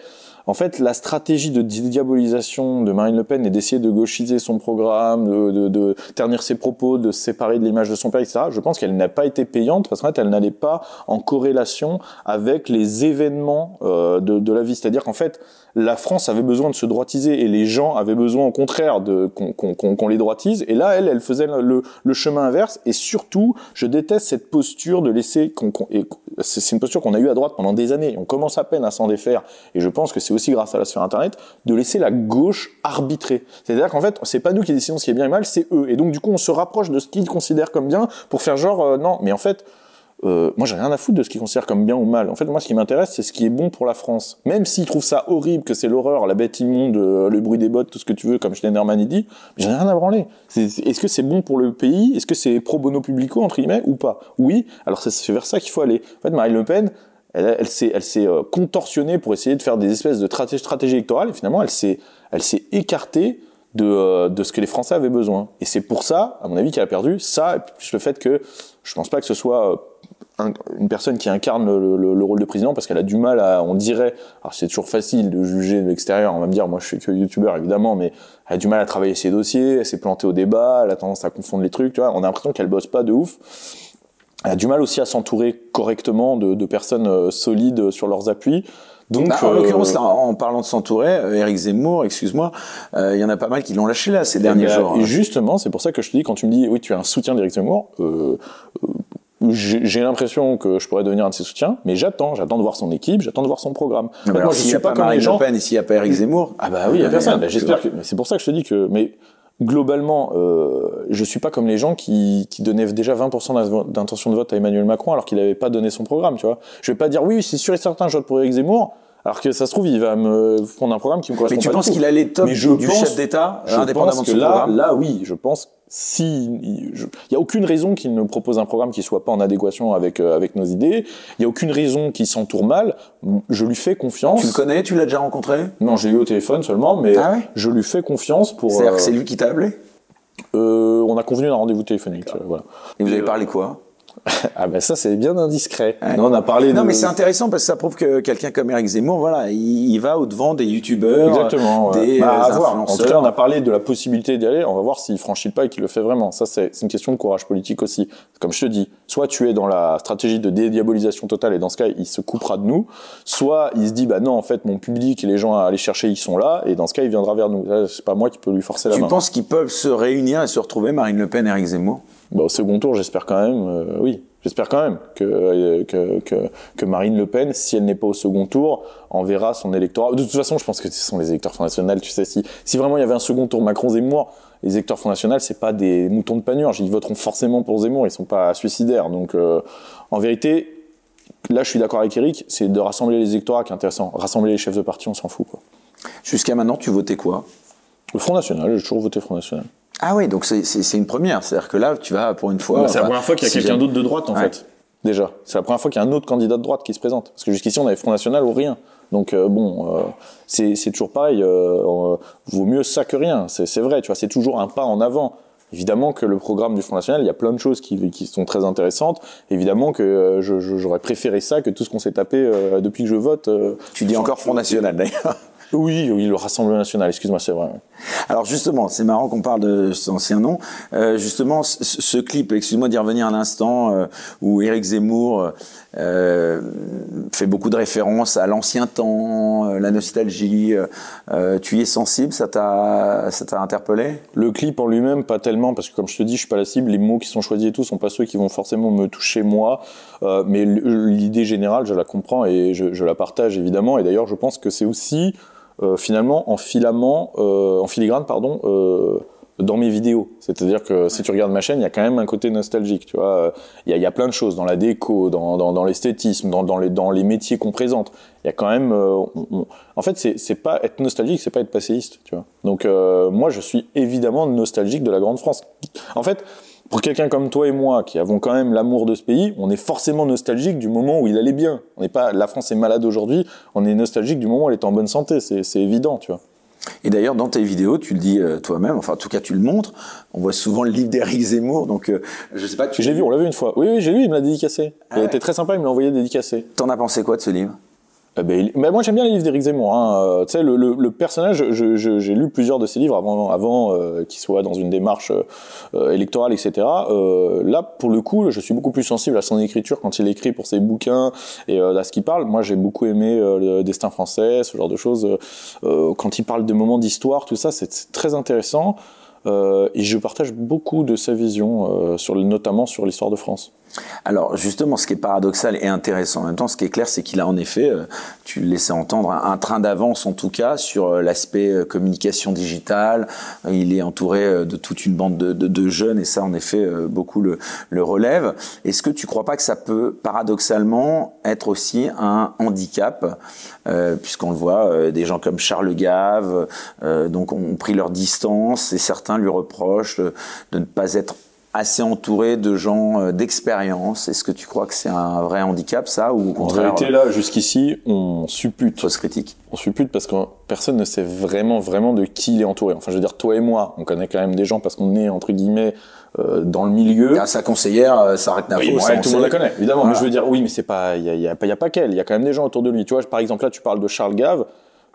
Speaker 2: En fait, la stratégie de diabolisation de Marine Le Pen est d'essayer de gauchiser son programme, de ternir ses propos, de se séparer de l'image de son père, etc. Je pense qu'elle n'a pas été payante parce qu'en fait, elle n'allait pas en corrélation avec les événements euh, de, de la vie. C'est-à-dire qu'en fait, la France avait besoin de se droitiser et les gens avaient besoin au contraire de qu'on les droitise. Et là, elle, elle faisait le, chemin inverse. Et surtout, je déteste cette posture de laisser. c'est une posture qu'on a eue à droite pendant des années. On commence à peine à s'en défaire. Et je pense que c'est aussi grâce à la sphère Internet de laisser la gauche arbitrer. C'est-à-dire qu'en fait, c'est pas nous qui décidons ce qui est bien et mal, c'est eux. Et donc, du coup, on se rapproche de ce qu'ils considèrent comme bien pour faire genre euh, non. Mais en fait. Euh, moi, j'ai rien à foutre de ce qu'ils considèrent comme bien ou mal. En fait, moi, ce qui m'intéresse, c'est ce qui est bon pour la France. Même s'ils trouvent ça horrible, que c'est l'horreur, la bête immonde, euh, le bruit des bottes, tout ce que tu veux, comme Schneiderman dit, mais j'en ai rien à branler. Est-ce que c'est bon pour le pays? Est-ce que c'est pro bono publico, entre guillemets, ou pas? Oui, alors c'est- vers ça qu'il faut aller. En fait, Marine Le Pen, elle, elle s'est, euh, contorsionnée pour essayer de faire des espèces de straté- stratégies électorales, et finalement, elle s'est, écartée de, euh, de ce que les Français avaient besoin. Et c'est pour ça, à mon avis, qu'elle a perdu ça, et plus le fait que je pense pas que ce soit un- une personne qui incarne le, le- le rôle de président parce qu'elle a du mal à, on dirait, alors c'est toujours facile de juger de l'extérieur, on va me dire, moi je suis que youtubeur évidemment, mais elle a du mal à travailler ses dossiers, elle s'est plantée au débat, elle a tendance à confondre les trucs, tu vois, on a l'impression qu'elle bosse pas de ouf. Elle a du mal aussi à s'entourer correctement de, de personnes euh, solides sur leurs appuis. Donc,
Speaker 1: Bah, en
Speaker 2: euh,
Speaker 1: l'occurrence, là, en parlant de s'entourer, euh, Éric Zemmour, excuse-moi, euh, il y en a pas mal qui l'ont lâché là ces derniers
Speaker 2: Eh ben,
Speaker 1: jours. hein.
Speaker 2: Et justement, c'est pour ça que je te dis, quand tu me dis, oui, tu es un soutien d'Éric Zemmour, euh, euh, j'ai l'impression que je pourrais devenir un de ses soutiens, mais j'attends, j'attends de voir son équipe, j'attends de voir son programme. En fait,
Speaker 1: alors,
Speaker 2: moi, je
Speaker 1: s'il y
Speaker 2: suis
Speaker 1: a
Speaker 2: pas
Speaker 1: pas
Speaker 2: comme
Speaker 1: Marine
Speaker 2: les gens.
Speaker 1: Le Pen et s'il n'y a pas Éric Zemmour.
Speaker 2: Ah bah oui, il y a
Speaker 1: euh,
Speaker 2: personne. Bah, J'espère que. mais C'est pour ça que je te dis que. Mais globalement, euh, je suis pas comme les gens qui, qui donnaient déjà 20% d'in- d'intention de vote à Emmanuel Macron alors qu'il n'avait pas donné son programme, tu vois. Je vais pas dire oui, c'est sûr et certain, je vote pour Éric Zemmour, alors que ça se trouve, il va me prendre un programme qui me correspond
Speaker 1: Mais tu
Speaker 2: pas
Speaker 1: penses qu'il a les top
Speaker 2: Mais je
Speaker 1: du
Speaker 2: pense-
Speaker 1: chef d'État, indépendamment
Speaker 2: pense
Speaker 1: de
Speaker 2: que
Speaker 1: son
Speaker 2: là,
Speaker 1: programme?
Speaker 2: là, oui, je pense si il y a aucune raison qu'il ne propose un programme qui soit pas en adéquation avec euh, avec nos idées. Il y a aucune raison qu'il s'entoure mal. Je lui fais confiance.
Speaker 1: Tu le connais Tu l'as déjà rencontré?
Speaker 2: Non, j'ai eu au téléphone seulement, mais
Speaker 1: Ah ouais?
Speaker 2: je lui fais confiance pour.
Speaker 1: C'est-à-dire
Speaker 2: euh,
Speaker 1: que c'est lui qui t'a appelé?
Speaker 2: euh, on a convenu d'un rendez-vous téléphonique. euh, voilà.
Speaker 1: Et vous avez parlé quoi?
Speaker 2: Ah ben ça c'est bien indiscret.
Speaker 1: Ouais.
Speaker 2: Non, on a parlé
Speaker 1: Non,
Speaker 2: de.
Speaker 1: mais c'est intéressant parce que ça prouve que quelqu'un comme Eric Zemmour, voilà, il, il va au devant des youtubeurs,
Speaker 2: Exactement. ouais.
Speaker 1: des
Speaker 2: Bah,
Speaker 1: euh,
Speaker 2: à voir. En tout cas, on a parlé de la possibilité d'y aller. On va voir s'il franchit le pas et qu'il le fait vraiment. Ça, c'est une question de courage politique aussi. Comme je te dis, soit tu es dans la stratégie de dédiabolisation totale et dans ce cas, il se coupera de nous. Soit il se dit, bah non, en fait, mon public et les gens à aller chercher, ils sont là. Et dans ce cas, il viendra vers nous. C'est pas moi qui peux lui forcer la
Speaker 1: Tu
Speaker 2: main.
Speaker 1: penses qu'ils peuvent se réunir et se retrouver, Marine Le Pen et Eric Zemmour?
Speaker 2: Bah, au second tour, j'espère quand même, euh, oui, j'espère quand même que, euh, que, que, que Marine Le Pen, si elle n'est pas au second tour, enverra son électorat. De toute façon, je pense que ce sont les électeurs Front National, tu sais, si, si vraiment il y avait un second tour Macron-Zemmour, les électeurs Front National, c'est pas des moutons de panurge, ils voteront forcément pour Zemmour, ils sont pas suicidaires. Donc, euh, en vérité, là, je suis d'accord avec Eric, c'est de rassembler les électorats qui est intéressant. Rassembler les chefs de parti, on s'en fout, quoi.
Speaker 1: Jusqu'à maintenant, tu votais quoi?
Speaker 2: Le Front National, j'ai toujours voté Front National.
Speaker 1: Ah oui, donc c'est- c'est c'est une première. C'est-à-dire que là, tu vas pour une fois.
Speaker 2: C'est la première fois qu'il y a
Speaker 1: si
Speaker 2: quelqu'un d'autre de droite, en
Speaker 1: Ouais.
Speaker 2: fait. Déjà. C'est la première fois qu'il y a un autre candidat de droite qui se présente. Parce que jusqu'ici, on avait Front National ou rien. Donc, euh, bon, euh, c'est c'est toujours pareil. Euh, euh, vaut mieux ça que rien. C'est c'est vrai, tu vois, c'est toujours un pas en avant. Évidemment que le programme du Front National, il y a plein de choses qui, qui sont très intéressantes. Évidemment que euh, j'aurais préféré ça que tout ce qu'on s'est tapé euh, depuis que je vote. euh,
Speaker 1: Tu dis encore Front National d'ailleurs.
Speaker 2: Oui, oui, le Rassemblement national, excuse-moi, c'est vrai.
Speaker 1: Alors justement, c'est marrant qu'on parle de cet ancien nom. Euh, justement, ce, ce clip, excuse-moi d'y revenir un instant, euh, où Éric Zemmour euh, fait beaucoup de références à l'ancien temps, euh, la nostalgie. Tu y es sensible, ça t'a, ça t'a interpellé?
Speaker 2: Le clip en lui-même, pas tellement, parce que comme je te dis, je suis pas la cible. Les mots qui sont choisis et tout sont pas ceux qui vont forcément me toucher moi. Mais l'idée générale, je la comprends et je, je la partage évidemment. Et d'ailleurs, je pense que c'est aussi finalement en filament, euh, en filigrane, pardon, euh, dans mes vidéos. C'est-à-dire que si tu regardes ma chaîne, il y a quand même un côté nostalgique, tu vois. Il y a, plein de choses dans la déco, dans, l'esthétisme, dans, les, métiers qu'on présente. Il y a quand même... Euh. En fait, c'est, pas être nostalgique, c'est pas être passéiste, tu vois. Donc euh, moi, je suis évidemment nostalgique de la Grande France. En fait, pour quelqu'un comme toi et moi, qui avons quand même l'amour de ce pays, on est forcément nostalgique du moment où il allait bien. On n'est pas, la France est malade aujourd'hui, on est nostalgique du moment où elle est en bonne santé. C'est, évident, tu vois.
Speaker 1: Et d'ailleurs, dans tes vidéos, tu le dis euh, toi-même, enfin en tout cas tu le montres, on voit souvent le livre d'Éric Zemmour, donc euh, je sais pas... Tu
Speaker 2: j'ai vu, on l'a vu une fois. Oui, oui, j'ai lu, il me l'a dédicacé. Ah il ouais. était très sympa, il me l'a envoyé dédicacé.
Speaker 1: T'en as pensé quoi de ce livre?
Speaker 2: Eh ben, moi j'aime bien les livres d'Éric Zemmour. Hein. Euh, le, personnage, j'ai lu plusieurs de ses livres avant, avant euh, qu'il soit dans une démarche euh, électorale, etc. Euh, là, pour le coup, je suis beaucoup plus sensible à son écriture quand il écrit pour ses bouquins et à ce qu'il parle. Moi, j'ai beaucoup aimé le Destin français, ce genre de choses. quand il parle de moments d'histoire, tout ça, c'est très intéressant. et je partage beaucoup de sa vision, sur, notamment sur l'histoire de France.
Speaker 1: Alors justement, ce qui est paradoxal et intéressant en même temps, ce qui est clair, c'est qu'il a en effet, euh, tu le laissais entendre, un, train d'avance en tout cas sur euh, l'aspect euh, communication digitale. Il est entouré de toute une bande de, jeunes et ça, en effet, beaucoup le, relève. Est-ce que tu crois pas que ça peut paradoxalement être aussi un handicap, puisqu'on le voit, des gens comme Charles Gave, donc ont pris leur distance et certains lui reprochent de ne pas être assez entouré de gens euh, d'expérience. Est-ce que tu crois que c'est un vrai handicap, ça, ou au contraire
Speaker 2: En réalité, là, jusqu'ici, on suppute.
Speaker 1: Fausse critique?
Speaker 2: On suppute parce que personne ne sait vraiment, vraiment de qui il est entouré. Enfin, je veux dire, toi et moi, on connaît quand même des gens parce qu'on est, entre guillemets, euh, dans le milieu.
Speaker 1: Ah, sa conseillère, euh, Sarah Knafo,
Speaker 2: oui, tout le monde la connaît, évidemment. Voilà. Mais je veux dire, oui, mais c'est pas, il y a, y, a, y a pas qu'elle. Il y a quand même des gens autour de lui. Tu vois, par exemple, là, tu parles de Charles Gave.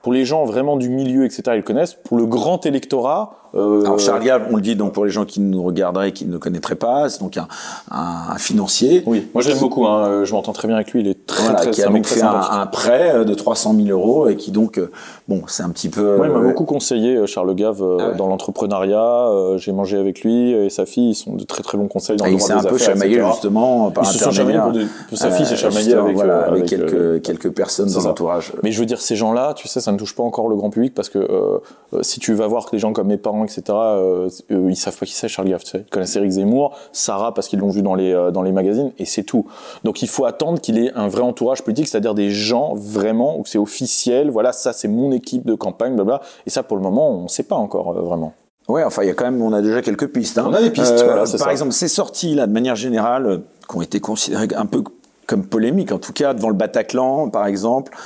Speaker 2: Pour les gens vraiment du milieu, etc., ils le connaissent. Pour le grand électorat,
Speaker 1: euh... Alors Charles Gave, on le dit donc pour les gens qui nous regarderaient, qui ne connaîtraient pas, c'est donc un, financier.
Speaker 2: Oui, moi je l'aime beaucoup. Hein. Je m'entends très bien avec lui. Il est très
Speaker 1: voilà,
Speaker 2: très.
Speaker 1: Qui a donc fait un, un, prêt de 300 000 euros et qui donc, euh, bon, c'est un petit peu.
Speaker 2: Moi, il m'a euh... beaucoup conseillé Charles Gave ah ouais. dans l'entrepreneuriat. Euh, j'ai mangé avec lui et sa fille. Ils sont de très très bons conseils dans
Speaker 1: et
Speaker 2: le
Speaker 1: droit des affaires. Il s'est un peu chamaillé justement par
Speaker 2: Ils se sont chamaillés pour, des... pour sa fille, s'est chamaillé avec,
Speaker 1: voilà,
Speaker 2: avec,
Speaker 1: avec quelques quelques personnes dans l'entourage.
Speaker 2: Mais je veux dire, ces gens-là, tu sais, ça ne touche pas encore le grand public parce que euh, si tu vas voir que les gens comme mes parents, etc euh, ils savent pas qui c'est Charles Gave, tu sais. Ils connaissent Eric Zemmour, Sarah parce qu'ils l'ont vu dans les euh, dans les magazines et c'est tout. Donc il faut attendre qu'il ait un vrai entourage politique, c'est-à-dire des gens vraiment où c'est officiel. Voilà, ça c'est mon équipe de campagne, blabla. Et ça pour le moment on sait pas encore euh, vraiment.
Speaker 1: Ouais, enfin il y a quand même, on a déjà quelques pistes. Hein.
Speaker 2: On a des pistes.
Speaker 1: Euh,
Speaker 2: voilà,
Speaker 1: par
Speaker 2: ça.
Speaker 1: exemple, ces sorties là, de manière générale, qui ont été considérées un peu comme polémiques, en tout cas devant le Bataclan, par exemple.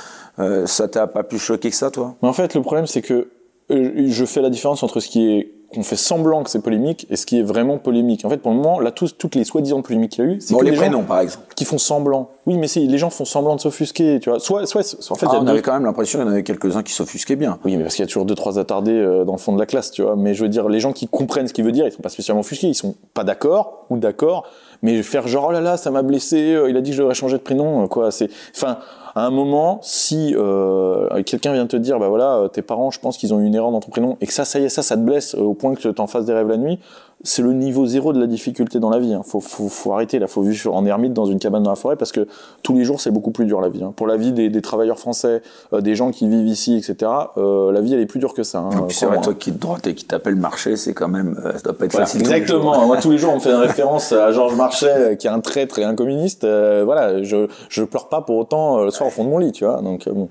Speaker 1: Ça t'a pas plus choqué que ça, toi?
Speaker 2: Mais en fait, le problème c'est que je fais la différence entre ce qui est qu'on fait semblant que c'est polémique et ce qui est vraiment polémique. En fait, pour le moment, là, tous, toutes les soi-disant polémiques qu'il y a eu, c'est
Speaker 1: bon, les,
Speaker 2: les
Speaker 1: prénoms,
Speaker 2: gens
Speaker 1: par exemple,
Speaker 2: qui font semblant. Oui, mais c'est les gens font semblant de s'offusquer, tu vois. Soit, soit, soit en fait,
Speaker 1: ah, on
Speaker 2: deux...
Speaker 1: avait quand même l'impression qu'il y en avait quelques-uns qui s'offusquaient bien.
Speaker 2: Oui, mais parce qu'il y a toujours deux trois attardés euh, dans le fond de la classe, tu vois. Mais je veux dire, les gens qui comprennent ce qu'il veut dire, ils sont pas spécialement offusqués, ils sont pas d'accord ou d'accord, mais faire genre oh là là, ça m'a blessé, euh, il a dit que je devrais changer de prénom, euh, quoi. C'est, enfin à un moment, si euh, quelqu'un vient te dire, bah voilà, tes parents, je pense qu'ils ont eu une erreur dans ton prénom, et que ça, ça y est, ça, ça te blesse au point que tu t'en fasses des rêves la nuit, c'est le niveau zéro de la difficulté dans la vie. Hein. Faut, faut, faut arrêter là, faut vivre en ermite dans une cabane dans la forêt parce que tous les jours c'est beaucoup plus dur la vie. Hein. Pour la vie des, des travailleurs français, euh, des gens qui vivent ici, etc. Euh, la vie elle est plus dure que ça. Hein,
Speaker 1: et puis c'est vrai toi qui de droite et qui t'appelle Marché, c'est quand même, euh, ça doit pas être
Speaker 2: voilà,
Speaker 1: facile.
Speaker 2: Exactement. Moi tous les jours on me fait une référence à Georges Marchais qui est un traître et un communiste. Euh, voilà, je je pleure pas pour autant le soir au fond de mon lit, tu vois. Donc bon.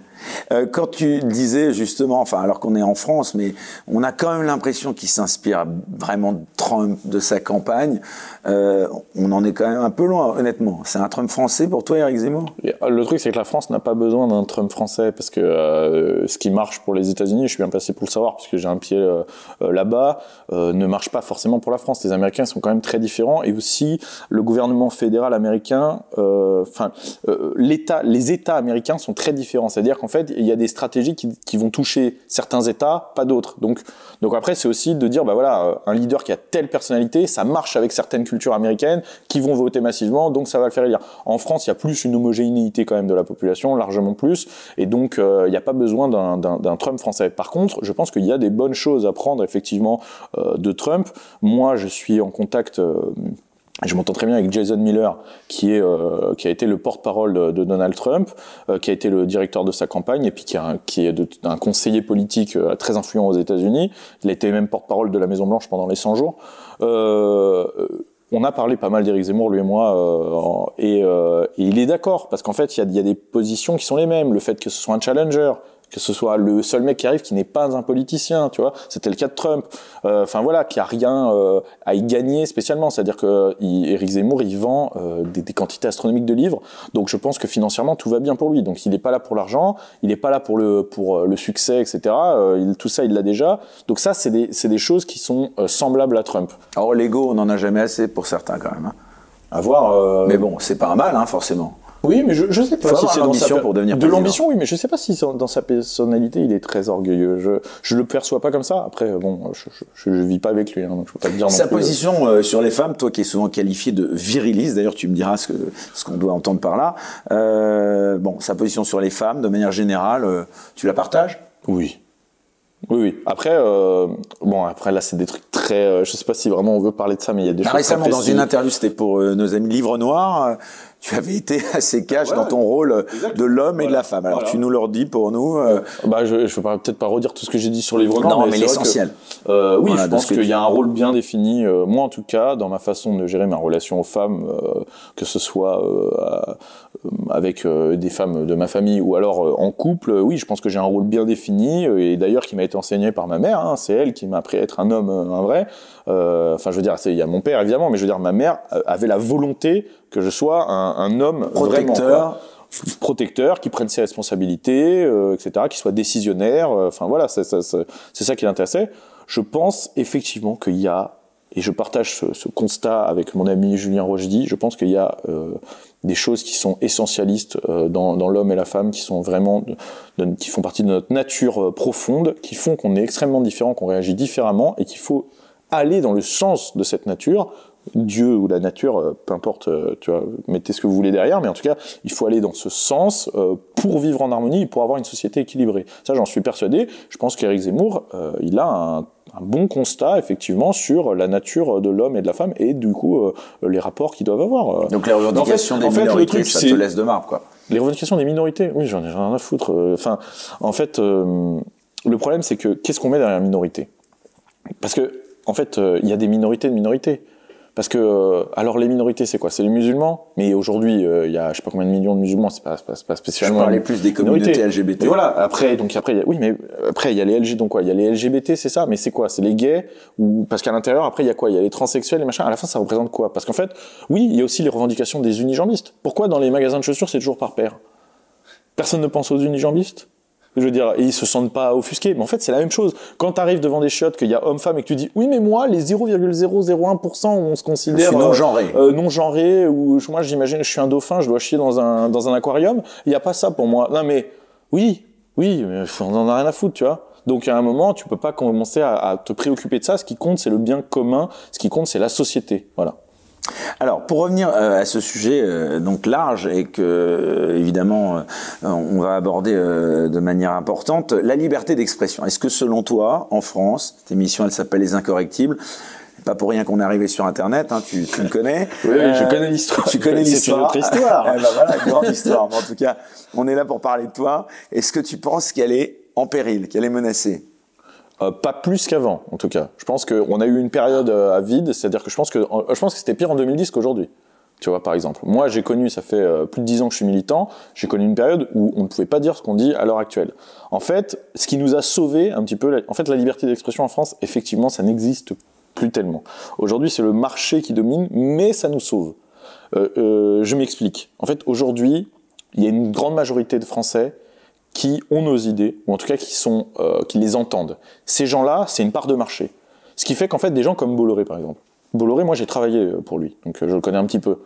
Speaker 1: Quand tu disais justement, enfin alors qu'on est en France, mais on a quand même l'impression qu'il s'inspire vraiment de Trump, de sa campagne. Euh, on en est quand même un peu loin, honnêtement. C'est un Trump français pour toi, Eric Zemmour?
Speaker 2: Le truc, c'est que la France n'a pas besoin d'un Trump français parce que euh, ce qui marche pour les États-Unis, je suis bien placé pour le savoir puisque j'ai un pied euh, là-bas, euh, ne marche pas forcément pour la France. Les Américains sont quand même très différents et aussi le gouvernement fédéral américain, enfin, l'État, les États américains sont très différents. C'est-à-dire qu'en qu'en fait, il y a des stratégies qui, qui vont toucher certains États, pas d'autres. Donc, donc après, c'est aussi de dire, bah voilà, euh, un leader qui a telle personnalité, ça marche avec certaines cultures américaines qui vont voter massivement, donc ça va le faire élire. En France, il y a plus une homogénéité quand même de la population, largement plus, et donc euh, il n'y a pas besoin d'un Trump français. Par contre, je pense qu'il y a des bonnes choses à prendre effectivement euh, de Trump. Moi, je suis en contact je m'entends très bien avec Jason Miller, qui est euh, qui a été le porte-parole de, Donald Trump, euh, qui a été le directeur de sa campagne et puis qui, a, qui est un conseiller politique euh, très influent aux États-Unis. Il a été même porte-parole de la Maison Blanche pendant les 100 jours. on a parlé pas mal d'Éric Zemmour, lui et moi, et, et, il est d'accord parce qu'en fait, il y a des positions qui sont les mêmes. Le fait que ce soit un challenger, que ce soit le seul mec qui arrive qui n'est pas un politicien, tu vois. C'était le cas de Trump. Euh, enfin voilà, qui a rien euh, à y gagner spécialement. C'est-à-dire que il, Eric Zemmour, il vend euh, des, des, quantités astronomiques de livres. Donc je pense que financièrement tout va bien pour lui. Donc il n'est pas là pour l'argent, il n'est pas là pour le pour le succès, etc. Il, tout ça, il l'a déjà. Donc ça, c'est des c'est des choses qui sont semblables à Trump.
Speaker 1: Alors l'ego, on n'en a jamais assez pour certains quand même. Hein.
Speaker 2: À voir.
Speaker 1: Mais bon, c'est pas un mal, hein, forcément.
Speaker 2: Oui, mais je, je sais pas si c'est
Speaker 1: dans sa pour devenir
Speaker 2: de l'ambition, oui, mais je sais pas si dans sa personnalité il est très orgueilleux. Je je le perçois pas comme ça. Après, bon, je je, je vis pas avec lui, hein, donc je peux pas te dire.
Speaker 1: Sa position euh, sur les femmes, toi qui es souvent qualifié de viriliste, d'ailleurs tu me diras ce que ce qu'on doit entendre par là. Euh, bon, sa position sur les femmes, de manière générale, euh, tu la partages?
Speaker 2: Oui. Oui, oui. Après, euh, bon, après là, c'est des trucs très. Euh, je sais pas si vraiment on veut parler de ça, mais il y a des
Speaker 1: bah,
Speaker 2: choses.
Speaker 1: Récemment, dans une interview, c'était pour nos amis Livre Noir tu avais été assez cash dans ton rôle de l'homme et de la femme. Alors tu nous le dis pour nous. Euh...
Speaker 2: Bah, je ne vais peut-être pas redire tout ce que j'ai dit sur les non,
Speaker 1: non, mais, l'essentiel.
Speaker 2: Euh, oui, je pense qu'il y a un rôle bien défini. Euh, moi, en tout cas, dans ma façon de gérer ma relation aux femmes, euh, que ce soit euh, avec des femmes de ma famille ou alors en couple, oui, je pense que j'ai un rôle bien défini et d'ailleurs qui m'a été enseigné par ma mère. Hein, c'est elle qui m'a appris à être un homme, un vrai. Enfin, je veux dire, il y a mon père évidemment, mais je veux dire, ma mère avait la volonté que je sois un, un homme
Speaker 1: protecteur.
Speaker 2: protecteur, qui prenne ses responsabilités, euh, etc., qui soit décisionnaire. Euh, enfin voilà, c'est ça, ça qui l'intéressait. Je pense effectivement qu'il y a, et je partage ce, ce, constat avec mon ami Julien Rochdy, je pense qu'il y a euh, des choses qui sont essentialistes euh, dans, l'homme et la femme, qui sont vraiment, qui font partie de notre nature euh, profonde, qui font qu'on est extrêmement différent, qu'on réagit différemment, et qu'il faut aller dans le sens de cette nature Dieu ou la nature, euh, peu importe, tu vois, mettez ce que vous voulez derrière, mais en tout cas, il faut aller dans ce sens pour vivre en harmonie pour avoir une société équilibrée. Ça, j'en suis persuadé. Je pense qu'Éric Zemmour, il a un, bon constat, effectivement, sur la nature de l'homme et de la femme et du coup, les rapports qu'ils doivent avoir.
Speaker 1: Donc les revendications des minorités, ça te laisse de marbre, quoi.
Speaker 2: Les revendications des minorités, oui, j'en ai rien à foutre. Enfin, en fait, le problème, c'est que qu'est-ce qu'on met derrière minorité? Parce que, en fait, il y a des minorités de minorités. Parce que, euh, alors les minorités, c'est quoi? C'est les musulmans, mais aujourd'hui, euh, il y a je sais pas combien de millions de musulmans, c'est pas, pas, pas spécialement.
Speaker 1: Je parlais plus des communautés LGBT.
Speaker 2: Et voilà, après, donc après, y a, oui, mais après, il y a les LGBT, donc quoi? Il y a les LGBT, c'est ça, mais c'est quoi? C'est les gays? Ou parce qu'à l'intérieur, après, il y a quoi? Il y a les transsexuels, les machins. À la fin, ça représente quoi? Parce qu'en fait, oui, il y a aussi les revendications des unijambistes. Pourquoi dans les magasins de chaussures, c'est toujours par paire? Personne ne pense aux unijambistes? Je veux dire, ils se sentent pas offusqués. Mais en fait, c'est la même chose. Quand tu arrives devant des chiottes, qu'il y a homme-femme et que tu dis, oui, mais moi, les 0,001% où on se considère
Speaker 1: non genré,
Speaker 2: euh, non genré, ou moi, j'imagine, je suis un dauphin, je dois chier dans un dans un aquarium. Il y a pas ça pour moi. Non, mais oui, oui, mais on en a rien à foutre, tu vois. Donc à un moment, tu peux pas commencer à, à te préoccuper de ça. Ce qui compte, c'est le bien commun. Ce qui compte, c'est la société. Voilà.
Speaker 1: Alors, pour revenir euh, à ce sujet euh, donc large et que euh, évidemment on va aborder de manière importante, la liberté d'expression. Est-ce que selon toi, en France, cette émission elle s'appelle Les Incorrectibles, pas pour rien qu'on est arrivé sur Internet, hein, tu, tu, le connais.
Speaker 2: Oui, je connais l'histoire.
Speaker 1: Tu connais l'histoire.
Speaker 2: C'est une autre histoire.
Speaker 1: eh ben voilà, grande histoire. Mais en tout cas, on est là pour parler de toi. Est-ce que tu penses qu'elle est en péril, qu'elle est menacée?
Speaker 2: Euh, pas plus qu'avant, en tout cas. Je pense qu'on a eu une période euh, à vide, c'est-à-dire que je pense que je pense que c'était pire en 2010 qu'aujourd'hui. Tu vois, par exemple. Moi, j'ai connu, ça fait euh, plus de dix ans que je suis militant, j'ai connu une période où on ne pouvait pas dire ce qu'on dit à l'heure actuelle. En fait, ce qui nous a sauvé un petit peu, en fait, la liberté d'expression en France, effectivement, ça n'existe plus tellement. Aujourd'hui, c'est le marché qui domine, mais ça nous sauve. Euh, je m'explique. En fait, aujourd'hui, il y a une grande majorité de Français qui ont nos idées, ou en tout cas euh, qui les entendent. Ces gens-là, c'est une part de marché. Ce qui fait qu'en fait, des gens comme Bolloré, par exemple. Bolloré, moi, j'ai travaillé euh, pour lui, donc euh, je le connais un petit peu.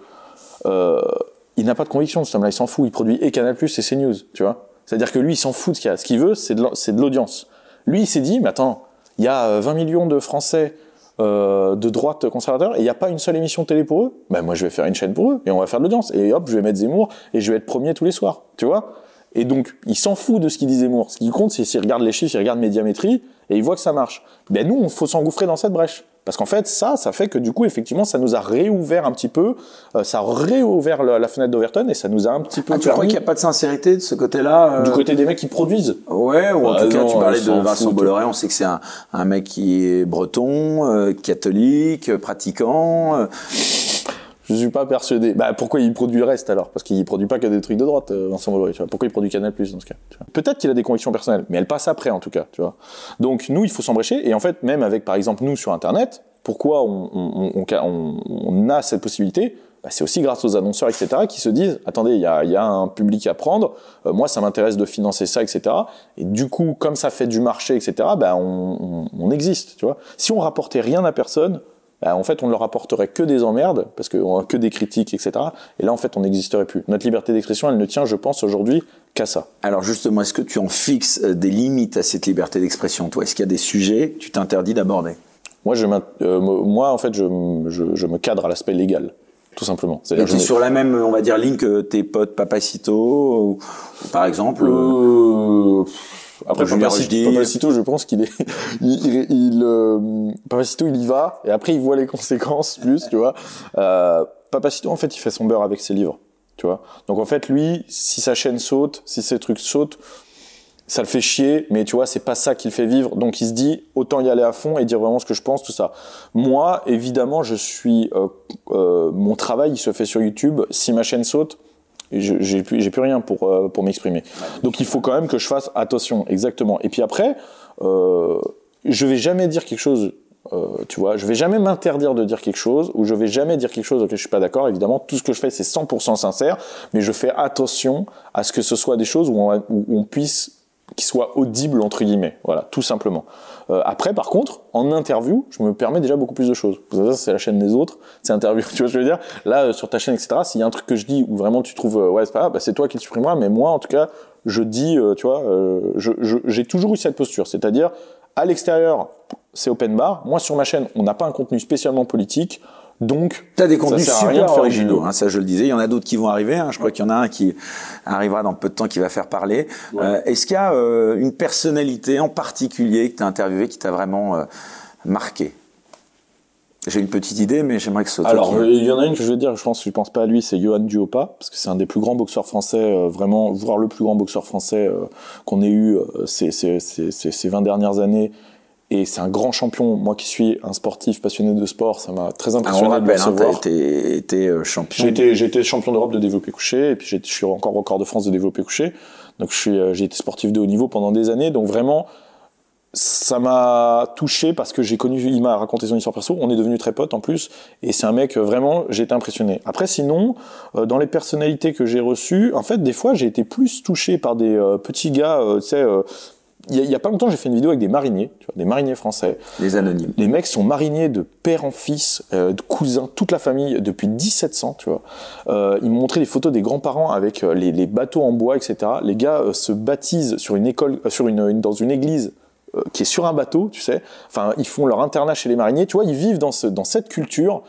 Speaker 2: Il n'a pas de conviction, ce homme-là, il s'en fout. Il produit et Canal+, et CNews, tu vois. C'est-à-dire que lui, il s'en fout de ce qu'il a. Ce qu'il veut, c'est de l'audience. Lui, il s'est dit, mais attends, il y a euh, 20 millions de Français de droite conservateur et il n'y a pas une seule émission de télé pour eux. Ben moi, je vais faire une chaîne pour eux et on va faire de l'audience. Et hop, je vais mettre Zemmour et je vais être premier tous les soirs. Tu vois Et donc, il s'en fout de ce qu'il dit Zemmour. Ce qui compte, c'est s'il regarde les chiffres, il regarde Médiamétrie et il voit que ça marche. Ben nous, il faut s'engouffrer dans cette brèche. Parce qu'en fait, ça, ça fait que du coup, effectivement, ça nous a réouvert un petit peu, euh, ça a réouvert la, la fenêtre d'Overton et ça nous a un petit peu
Speaker 1: Ah, tu crois qu'il n'y a pas de sincérité de ce côté-là euh,
Speaker 2: du côté des mecs qui produisent.
Speaker 1: Ouais, ou en
Speaker 2: Ah
Speaker 1: tout cas,
Speaker 2: non,
Speaker 1: tu parlais de Vincent. Bolloré, on sait que c'est un, un mec qui est breton, euh, catholique, euh, pratiquant.
Speaker 2: Je suis pas persuadé. Bah, pourquoi il produit le reste alors? Parce qu'il produit pas que des trucs de droite, euh, Vincent Bolloré. Tu. Pourquoi il produit Canal Plus dans ce cas. Peut-être qu'il a des convictions personnelles, mais elles passent après en tout cas. Tu vois. Donc nous, il faut s'embrécher. Et en fait, même avec par exemple nous sur Internet, pourquoi on, on, a cette possibilité? Bah, C'est aussi grâce aux annonceurs, etc., qui se disent attendez, il y a, un public à prendre. euh, moi, ça m'intéresse de financer ça, etc. Et du coup, comme ça fait du marché, etc., bah, on, on, on existe. Tu vois. Si on rapportait rien à personne, bah, en fait, on ne leur apporterait que des emmerdes, parce que a que des critiques, etc. Et là, en fait, on n'existerait plus. Notre liberté d'expression, elle ne tient, je pense, aujourd'hui qu'à ça.
Speaker 1: Alors justement, est-ce que tu en fixes euh, des limites à cette liberté d'expression, toi? Est-ce qu'il y a des sujets que tu t'interdis d'aborder?
Speaker 2: Moi, je euh, moi, en fait, je, m- je, je me cadre à l'aspect légal, tout simplement.
Speaker 1: Et tu sur la même, on va dire, ligne que tes potes Papacito, ou, ou par exemple euh,
Speaker 2: Euh, Après, Papacito. Papacito, je pense qu'il est, il, il, il, euh, Papacito, il y va, et après, il voit les conséquences plus, tu vois. Euh, Papacito, en fait, il fait son beurre avec ses livres, tu vois. Donc, en fait, lui, si sa chaîne saute, si ses trucs sautent, ça le fait chier, mais tu vois, c'est pas ça qui le fait vivre. Donc, il se dit, autant y aller à fond et dire vraiment ce que je pense, tout ça. Moi, évidemment, je suis, euh, euh, mon travail, il se fait sur YouTube. Si ma chaîne saute, j'ai plus, j'ai plus rien pour, euh, pour m'exprimer. Donc il faut quand même que je fasse attention, exactement. Et puis après, euh, je vais jamais dire quelque chose, euh, tu vois, je vais jamais m'interdire de dire quelque chose, ou je vais jamais dire quelque chose auquel je suis pas d'accord. Évidemment, tout ce que je fais, c'est 100% sincère, mais je fais attention à ce que ce soit des choses où on, où on puisse qui soient audibles entre guillemets, voilà, tout simplement. Euh, après, par contre, en interview, je me permets déjà beaucoup plus de choses. C'est la chaîne des autres, c'est interview. Tu vois ce que je veux dire? Là, euh, sur ta chaîne, etc. S'il y a un truc que je dis où vraiment tu trouves, euh, ouais, c'est pas grave, bah, c'est toi qui le supprimeras. Mais moi, en tout cas, je dis, tu vois, j'ai toujours eu cette posture, c'est-à-dire à l'extérieur, c'est open bar. Moi, sur ma chaîne, on n'a pas un contenu spécialement politique, donc
Speaker 1: Tu as des
Speaker 2: ça
Speaker 1: contenus
Speaker 2: sert à rien de
Speaker 1: super originaux, hein, ça je le disais. Il y en a d'autres qui vont arriver. hein. Je crois qu'il y en a un qui arrivera dans peu de temps qui va faire parler. Euh, Est-ce qu'il y a euh, une personnalité en particulier que tu as interviewé qui t'a vraiment euh, marqué? J'ai une petite idée, mais j'aimerais que ce soit
Speaker 2: Alors,
Speaker 1: qui-
Speaker 2: il y en a une que je veux dire, je pense, je pense pas à lui, c'est Johan Duopa, parce que c'est un des plus grands boxeurs français, vraiment, voire le plus grand boxeur français qu'on ait eu ces, ces, ces 20 dernières années. Et c'est un grand champion. Moi qui suis un sportif passionné de sport, ça m'a très
Speaker 1: Ah, on
Speaker 2: impressionné de le
Speaker 1: hein,
Speaker 2: recevoir.
Speaker 1: été, été, euh, champion.
Speaker 2: J'ai été, j'ai été champion d'Europe de développé couché, et puis je suis encore record de France de développé couché. Donc je suis, euh, j'ai été sportif de haut niveau pendant des années. Donc vraiment, ça m'a touché parce que j'ai connu, il m'a raconté son histoire perso. On est devenus très potes en plus, et c'est un mec euh, vraiment, j'ai été impressionné. Après, sinon, euh, dans les personnalités que j'ai reçues, en fait, des fois, j'ai été plus touché par des euh, petits gars, euh, tu sais. Il y, y a pas longtemps, j'ai fait une vidéo avec des mariniers, tu vois, des mariniers français.
Speaker 1: Les anonymes.
Speaker 2: Les mecs sont mariniers de père en fils, euh, de cousins, toute la famille depuis 1700, tu vois. Euh, ils m'ont montré des photos des grands-parents avec euh, les, les bateaux en bois, etc. Les gars se baptisent sur une école, sur une, une- dans une église qui est sur un bateau, tu sais. Enfin, ils font leur internat chez les mariniers, tu vois. Ils vivent dans ce, dans cette culture.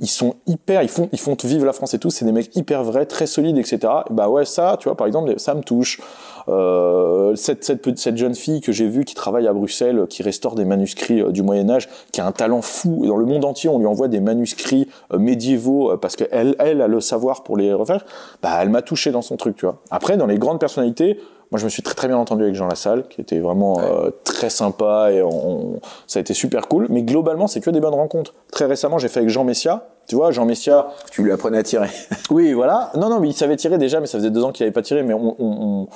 Speaker 2: Ils sont hyper, ils font, ils font vivre la France et tout. C'est des mecs hyper vrais, très solides, etc. Et bah ouais, ça, tu vois, par exemple, ça me touche. Euh, cette, cette, cette jeune fille que j'ai vue qui travaille à Bruxelles, qui restaure des manuscrits euh, du Moyen Âge, qui a un talent fou. Dans le monde entier, on lui envoie des manuscrits euh, médiévaux euh, parce qu'elle elle a le savoir pour les refaire. Bah, elle m'a touché dans son truc, tu vois. Après, dans les grandes personnalités, moi, je me suis très très bien entendu avec Jean Lassalle, qui était vraiment euh, très sympa et on- ça a été super cool. Mais globalement, c'est que des bonnes rencontres. Très récemment, j'ai fait avec Jean Messia. Tu vois, Jean Messia,
Speaker 1: Tu lui apprenais à tirer.
Speaker 2: oui, voilà. Non, non, mais il savait tirer déjà, mais ça faisait deux ans qu'il n'avait pas tiré. Mais on, on- on-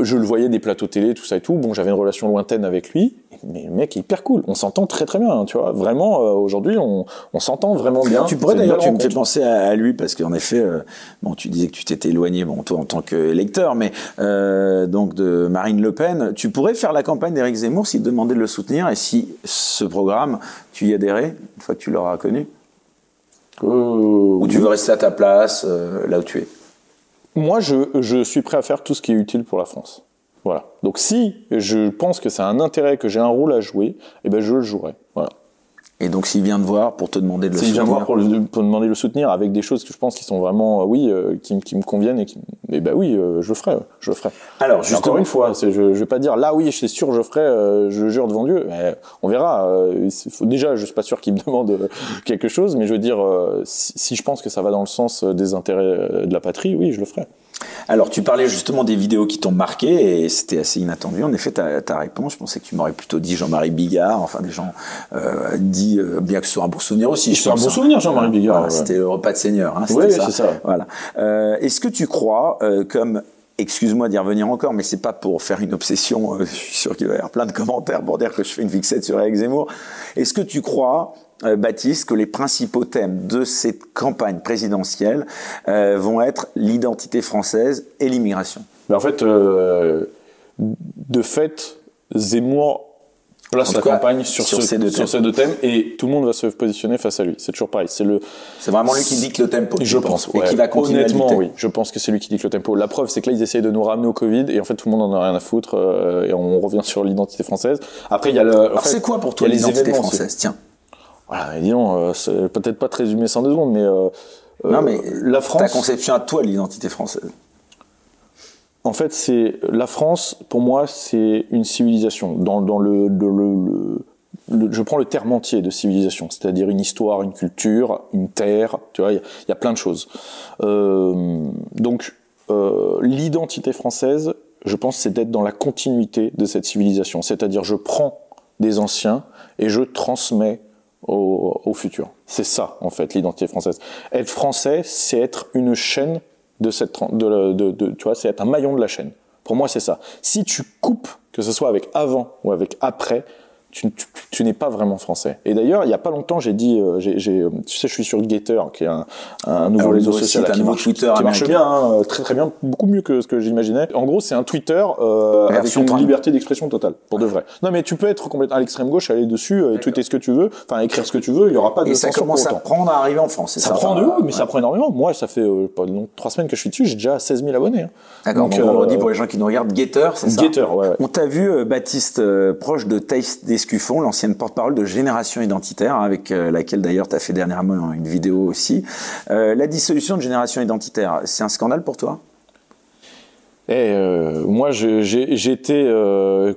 Speaker 2: je le voyais des plateaux télé, tout ça et tout. Bon, j'avais une relation lointaine avec lui, mais le mec est hyper cool. On s'entend très très bien, hein, tu vois. Vraiment, euh, aujourd'hui, on, on s'entend vraiment bien.
Speaker 1: Tu pourrais d'ailleurs, tu me fais penser à, à lui parce qu'en effet, euh, bon, tu disais que tu t'étais éloigné, bon, toi en tant que lecteur, mais euh, donc de Marine Le Pen, tu pourrais faire la campagne d'Éric Zemmour s'il te demandait de le soutenir et si ce programme, tu y adhérais une fois que tu l'auras connu,
Speaker 2: Euh,
Speaker 1: ou tu veux rester à ta place, euh, là où tu es?
Speaker 2: Moi, je, je suis prêt à faire tout ce qui est utile pour la France. Voilà. Donc si je pense que c'est un intérêt, que j'ai un rôle à jouer, eh ben je le jouerai. Voilà.
Speaker 1: Et donc s'il vient te voir pour te demander de le
Speaker 2: S'il
Speaker 1: soutenir.
Speaker 2: vient voir pour, le- pour demander de le soutenir avec des choses que je pense qui sont vraiment, euh, oui, euh, qui, qui me conviennent et qui, eh ben oui, euh, je le ferai, je le ferai.
Speaker 1: Alors
Speaker 2: Et
Speaker 1: justement,
Speaker 2: Encore une fois, je, je vais pas dire là oui, c'est sûr, je ferai, euh, je jure devant Dieu. Mais on verra. faut- déjà, je suis pas sûr qu'il me demande quelque chose, mais je veux dire, si, si je pense que ça va dans le sens des intérêts de la patrie, oui, je le ferai.
Speaker 1: Alors, tu parlais justement des vidéos qui t'ont marqué et c'était assez inattendu. En effet, ta, ta réponse, je pensais que tu m'aurais plutôt dit Jean-Marie Bigard, enfin des gens euh, dit, euh, bien que ce soit un bon souvenir aussi. je
Speaker 2: C'est un bon
Speaker 1: hein.
Speaker 2: souvenir, Jean-Marie Bigard,
Speaker 1: Voilà,
Speaker 2: ouais.
Speaker 1: C'était le repas de seigneur. Hein,
Speaker 2: Oui, c'est ça.
Speaker 1: Voilà. Euh, Est-ce que tu crois, euh, comme Excuse-moi d'y revenir encore, mais c'est pas pour faire une obsession. euh, je suis sûr qu'il va y avoir plein de commentaires pour dire que je fais une fixette sur Eric Zemmour. Est-ce que tu crois, euh, Baptiste, que les principaux thèmes de cette campagne présidentielle euh, vont être l'identité française et l'immigration?
Speaker 2: En fait, de fait, Zemmour place la campagne sur,
Speaker 1: sur
Speaker 2: ce-
Speaker 1: ces deux
Speaker 2: sur
Speaker 1: thèmes.
Speaker 2: ces deux thèmes et tout le monde va se positionner face à lui. C'est toujours pareil. C'est le,
Speaker 1: C'est vraiment lui qui dicte le tempo.
Speaker 2: je pense,
Speaker 1: et qui va continuer
Speaker 2: Honnêtement,
Speaker 1: à
Speaker 2: oui. Je pense que c'est lui qui dicte le tempo. La preuve, c'est que là, ils essayent de nous ramener au Covid et en fait, tout le monde en a rien à foutre euh, et on revient sur l'identité française. Après, il y a le.
Speaker 1: Alors c'est quoi pour toi l'identité française Tiens.
Speaker 2: Voilà, disons, euh, c'est peut-être pas très résumé sans deux secondes, mais euh,
Speaker 1: Non
Speaker 2: euh,
Speaker 1: mais
Speaker 2: la
Speaker 1: ta
Speaker 2: France.
Speaker 1: conception à toi de l'identité française.
Speaker 2: En fait, c'est la France. Pour moi, c'est une civilisation. Dans, dans le, le, le- le- je prends le terme entier de civilisation, c'est-à-dire une histoire, une culture, une terre. Tu vois, il y, y a plein de choses. Euh, donc, euh, l'identité française, je pense, c'est d'être dans la continuité de cette civilisation. C'est-à-dire, je prends des anciens et je transmets au, au futur. C'est ça, en fait, l'identité française. Être français, c'est être une chaîne de cette, de, de, de- tu vois, c'est être un maillon de la chaîne. Pour moi, c'est ça. Si tu coupes, que ce soit avec avant ou avec après, tu, tu, tu n'es pas vraiment français. Et d'ailleurs, il y a pas longtemps, j'ai dit, euh, j'ai, tu sais, je suis sur Getter, qui est un, un nouveau réseau social qui
Speaker 1: nouveau
Speaker 2: marche,
Speaker 1: Twitter
Speaker 2: qui marche bien, hein, euh, très très bien, beaucoup mieux que ce que j'imaginais. En gros, c'est un Twitter euh, avec une liberté d'expression totale, pour de vrai. Non, mais tu peux être complètement à l'extrême gauche, aller dessus, euh, tweeter ce que tu veux, enfin écrire ce que tu veux, il y aura pas de
Speaker 1: Et ça commence à prendre à arriver en France. c'est
Speaker 2: Ça prend de ouf, mais ça prend énormément. Moi, ça fait euh, pas long- trois semaines que je suis dessus, j'ai déjà 16 000 abonnés. hein.
Speaker 1: D'accord,
Speaker 2: Donc,
Speaker 1: on
Speaker 2: euh,
Speaker 1: redit pour les gens qui nous regardent, Getter, c'est ça
Speaker 2: Getter, ouais.
Speaker 1: On t'a vu, Baptiste, proche de Thaïs Descuffon, l'ancienne porte-parole de Génération Identitaire, hein, avec euh, laquelle d'ailleurs tu as fait dernièrement une vidéo aussi. Euh, la dissolution de Génération Identitaire, c'est un scandale pour toi?
Speaker 2: Et euh, moi, j'étais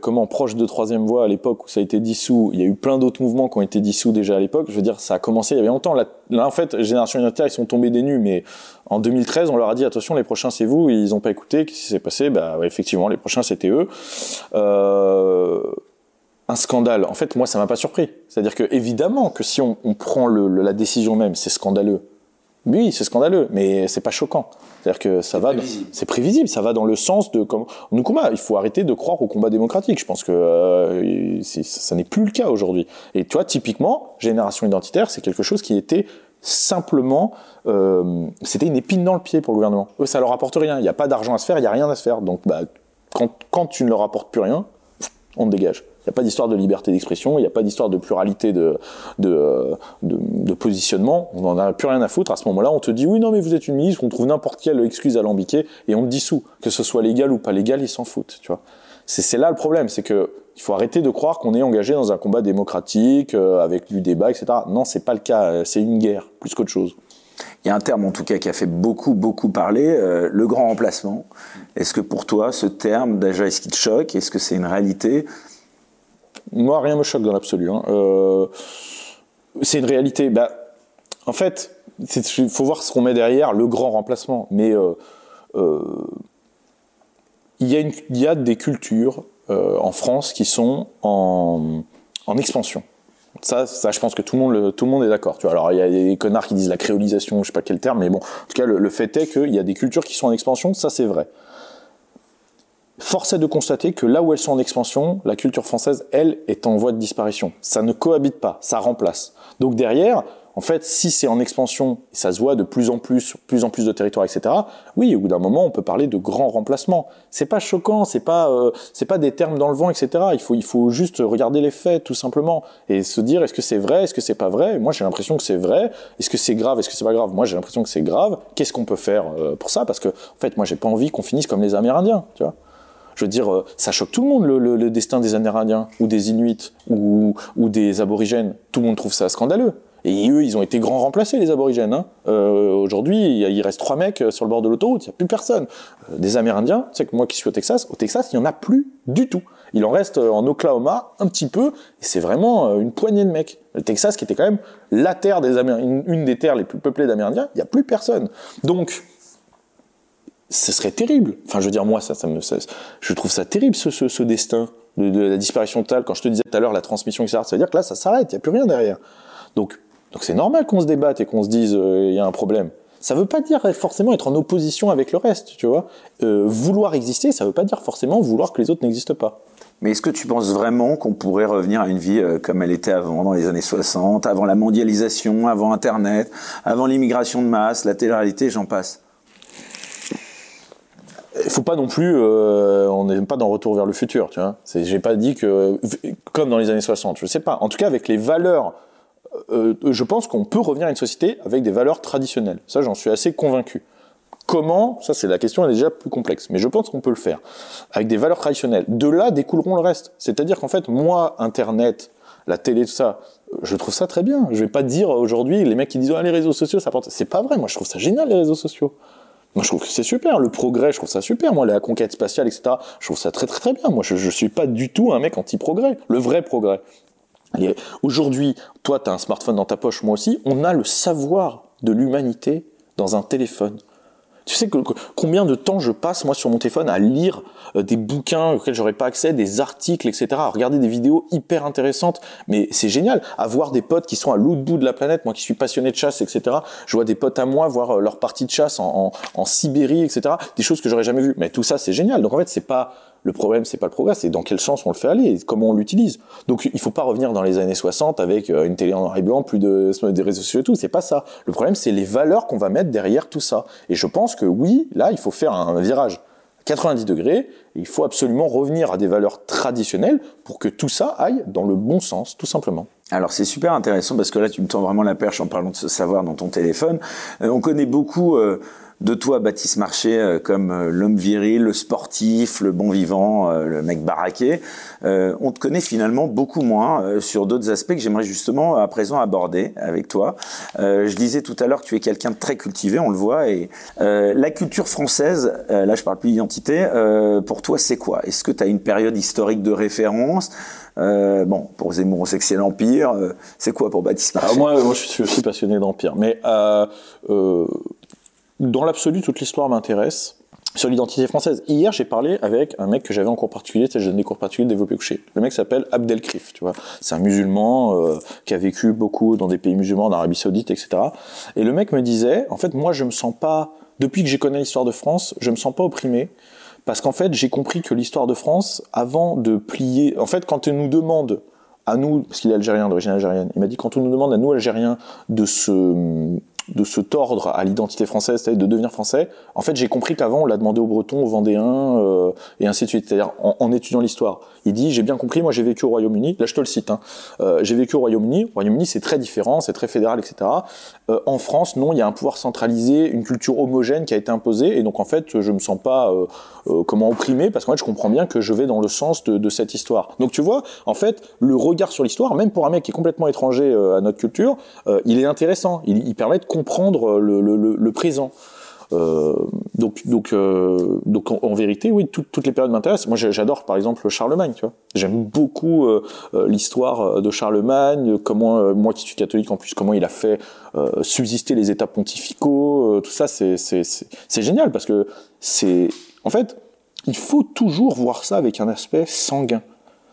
Speaker 2: comment proche de troisième voie à l'époque où ça a été dissous. Il y a eu plein d'autres mouvements qui ont été dissous déjà à l'époque. Je veux dire, ça a commencé il y avait longtemps. Là, en fait, Génération Identitaire, ils sont tombés des nues, mais en 2013, on leur a dit attention, les prochains c'est vous. Ils n'ont pas écouté. Qu'est-ce qui s'est passé? Bah, effectivement, les prochains c'était eux. Un scandale. En fait, moi, ça m'a pas surpris. C'est-à-dire que évidemment que si on, on prend le- le- la décision même, c'est scandaleux. Oui, c'est scandaleux, mais c'est pas choquant. C'est-à-dire que ça va, c'est prévisible, ça va dans le sens de comme Nkrumah. Il faut arrêter de croire au combat démocratique. Je pense que euh, ça n'est plus le cas aujourd'hui. Et tu vois, typiquement, génération identitaire, c'est quelque chose qui était simplement, euh, c'était une épine dans le pied pour le gouvernement. Eux, ça leur apporte rien. Il n'y a pas d'argent à se faire, il n'y a rien à se faire. Donc, bah, quand, quand tu ne leur apportes plus rien, on te dégage. N'y a pas d'histoire de liberté d'expression, il n'y a pas d'histoire de pluralité de, de, de, positionnement. On n'en a plus rien à foutre. À ce moment-là, on te dit oui, non, mais vous êtes une ministre, on trouve n'importe quelle excuse alambiquée et on te dissout. Que ce soit légal ou pas légal, ils s'en foutent. Tu vois. C'est, c'est là le problème, c'est que il faut arrêter de croire qu'on est engagé dans un combat démocratique euh, avec du débat, etc. Non, c'est pas le cas. Euh, C'est une guerre plus qu'autre chose.
Speaker 1: Il y a un terme en tout cas qui a fait beaucoup, beaucoup parler, euh, le grand remplacement. Est-ce que pour toi, ce terme, déjà, est-ce qu'il te choque? Est-ce que c'est une réalité?
Speaker 2: Moi, rien me choque dans l'absolu. hein. Euh, c'est une réalité. Bah, en fait, il faut voir ce qu'on met derrière le grand remplacement. Mais euh, euh, il, y a des cultures en France qui sont en, expansion. Ça, je pense que tout le monde, est d'accord. Alors il y a des connards qui disent la créolisation, je sais pas quel terme, mais bon, en tout cas, le fait est qu'il y a des cultures qui sont en expansion. Ça, c'est vrai. Force est de constater que là où elles sont en expansion, la culture française, elle, est en voie de disparition. Ça ne cohabite pas, ça remplace. Donc derrière, en fait, si c'est en expansion, ça se voit de plus en plus, plus en plus de territoires, etc. Oui, au bout d'un moment, on peut parler de grands remplacements. C'est pas choquant, c'est pas, euh, c'est pas des termes dans le vent, etc. Il faut, il faut juste regarder les faits, tout simplement, et se dire est-ce que c'est vrai, est-ce que c'est pas vrai? Moi, j'ai l'impression que c'est vrai. Est-ce que c'est grave, est-ce que c'est pas grave? Moi, j'ai l'impression que c'est grave. Qu'est-ce qu'on peut faire euh, pour ça? Parce que, en fait, moi, j'ai pas envie qu'on finisse comme les Amérindiens, tu vois. Je veux dire, euh, ça choque tout le monde le, le, le destin des Amérindiens ou des Inuits ou, ou des aborigènes. Tout le monde trouve ça scandaleux. Et eux, ils ont été grands remplacés, les aborigènes. Hein. Euh, Aujourd'hui, il reste trois mecs euh, sur le bord de l'autoroute, il n'y a plus personne. Euh, des Amérindiens, tu sais que moi qui suis au Texas, au Texas, il n'y en a plus du tout. Il en reste en Oklahoma un petit peu, et c'est vraiment une poignée de mecs. Le Texas, qui était quand même la terre des Amérindiens, une des terres les plus peuplées d'Amérindiens, il n'y a plus personne. Donc, ce serait terrible. Enfin, je veux dire, moi, ça, ça me, ça, je trouve ça terrible, ce, ce, ce destin de, la disparition totale. Quand je te disais tout à l'heure la transmission, etc., ça veut dire que là, ça s'arrête, il n'y a plus rien derrière. Donc, donc c'est normal qu'on se débatte et qu'on se dise il euh, y a un problème. Ça veut pas dire forcément être en opposition avec le reste, tu vois. Euh, vouloir exister, ça veut pas dire forcément vouloir que les autres n'existent pas.
Speaker 1: Mais est-ce que tu penses vraiment qu'on pourrait revenir à une vie euh, comme elle était avant, dans les années 60, avant la mondialisation, avant Internet, avant l'immigration de masse, la télé-réalité, j'en passe?
Speaker 2: Il faut pas non plus, euh, on n'est pas dans Retour vers le futur, tu vois. J'ai pas dit que, comme dans les années 60, je sais pas. En tout cas, avec les valeurs euh, je pense qu'on peut revenir à une société avec des valeurs traditionnelles. Ça, j'en suis assez convaincu. Comment? Ça, c'est la question, est déjà plus complexe. Mais je pense qu'on peut le faire. Avec des valeurs traditionnelles. De là découleront le reste. C'est-à-dire qu'en fait, moi, Internet, la télé, tout ça, je trouve ça très bien. Je vais pas dire aujourd'hui, les mecs qui disent, ah, les réseaux sociaux, ça porte. C'est pas vrai. Moi, je trouve ça génial, les réseaux sociaux. Moi, je trouve que c'est super. Le progrès, je trouve ça super. Moi, la conquête spatiale, etc., je trouve ça très, très, très bien. Moi, je, je suis pas du tout un mec anti-progrès. Le vrai progrès. Aujourd'hui, toi, tu as un smartphone dans ta poche, moi aussi, on a le savoir de l'humanité dans un téléphone. Tu sais combien de temps je passe moi sur mon téléphone à lire euh, des bouquins auxquels j'aurais pas accès, des articles, etc., à regarder des vidéos hyper intéressantes. Mais c'est génial, à voir des potes qui sont à l'autre bout de la planète, moi qui suis passionné de chasse, etc. Je vois des potes à moi voir euh, leur partie de chasse en, en, en Sibérie, etc. Des choses que j'aurais jamais vues. Mais tout ça, c'est génial. Donc en fait, c'est pas le problème, c'est pas le progrès, c'est dans quel sens on le fait aller, et comment on l'utilise. Donc, il faut pas revenir dans les années 60 avec euh, une télé en noir et blanc, plus de des réseaux sociaux et tout. C'est pas ça. Le problème, c'est les valeurs qu'on va mettre derrière tout ça. Et je pense que oui, là, il faut faire un virage 90 degrés. il faut absolument revenir à des valeurs traditionnelles pour que tout ça aille dans le bon sens, tout simplement.
Speaker 1: Alors c'est super intéressant parce que là tu me tends vraiment la perche en parlant de ce savoir dans ton téléphone. Euh, on connaît beaucoup euh, de toi, Baptiste Marché, euh, comme euh, l'homme viril, le sportif, le bon vivant, euh, le mec baraqué. on te connaît finalement beaucoup moins sur d'autres aspects que j'aimerais justement à présent aborder avec toi. je disais tout à l'heure que tu es quelqu'un de très cultivé, on le voit. Et la culture française, là je parle plus d'identité, pour toi c'est quoi? Est-ce que tu as une période historique de référence? Euh, bon, pour Zemmour, c'est que c'est l'Empire. c'est quoi pour Baptiste Marché?
Speaker 2: ah, moi, moi, je suis aussi passionné d'Empire. Mais euh, dans l'absolu, toute l'histoire m'intéresse. Sur l'identité française. Hier, j'ai parlé avec un mec que j'avais en cours particulier, j'ai donné des cours particuliers de développé couché. Le mec s'appelle Abdelkrif, tu vois. C'est un musulman euh, qui a vécu beaucoup dans des pays musulmans, en Arabie Saoudite, etc. Et le mec me disait, en fait, moi, je me sens pas, depuis que j'ai connu l'histoire de France, je me sens pas opprimé. Parce qu'en fait, j'ai compris que l'histoire de France, avant de plier, en fait, quand elle nous demande à nous, parce qu'il est algérien, d'origine algérienne, il m'a dit quand on nous demande à nous, Algériens, de se de se tordre à l'identité française, c'est-à-dire de devenir français, en fait, j'ai compris qu'avant, on l'a demandé aux Bretons, aux Vendéens, euh, et ainsi de suite. C'est-à-dire en, étudiant l'histoire. Il dit, j'ai bien compris, moi j'ai vécu au Royaume-Uni, là je te le cite, hein. euh, j'ai vécu au Royaume-Uni, au Royaume-Uni c'est très différent, c'est très fédéral, etc. Euh, en France, non, il y a un pouvoir centralisé, une culture homogène qui a été imposée, et donc en fait, je me sens pas comment opprimé, parce qu'en fait, je comprends bien que je vais dans le sens de, cette histoire. Donc tu vois, en fait, le regard sur l'histoire, même pour un mec qui est complètement étranger à notre culture, il est intéressant, il, il permet de comprendre le, le, le présent. Euh, donc, donc, euh, donc en, vérité, oui, toutes les périodes m'intéressent. Moi, j'adore, par exemple, Charlemagne. Tu vois, j'aime beaucoup euh, euh l'histoire de Charlemagne. Comment, moi qui suis catholique en plus, comment il a fait subsister les États pontificaux. tout ça, c'est c'est génial parce que c'est, en fait, il faut toujours voir ça avec un aspect sanguin.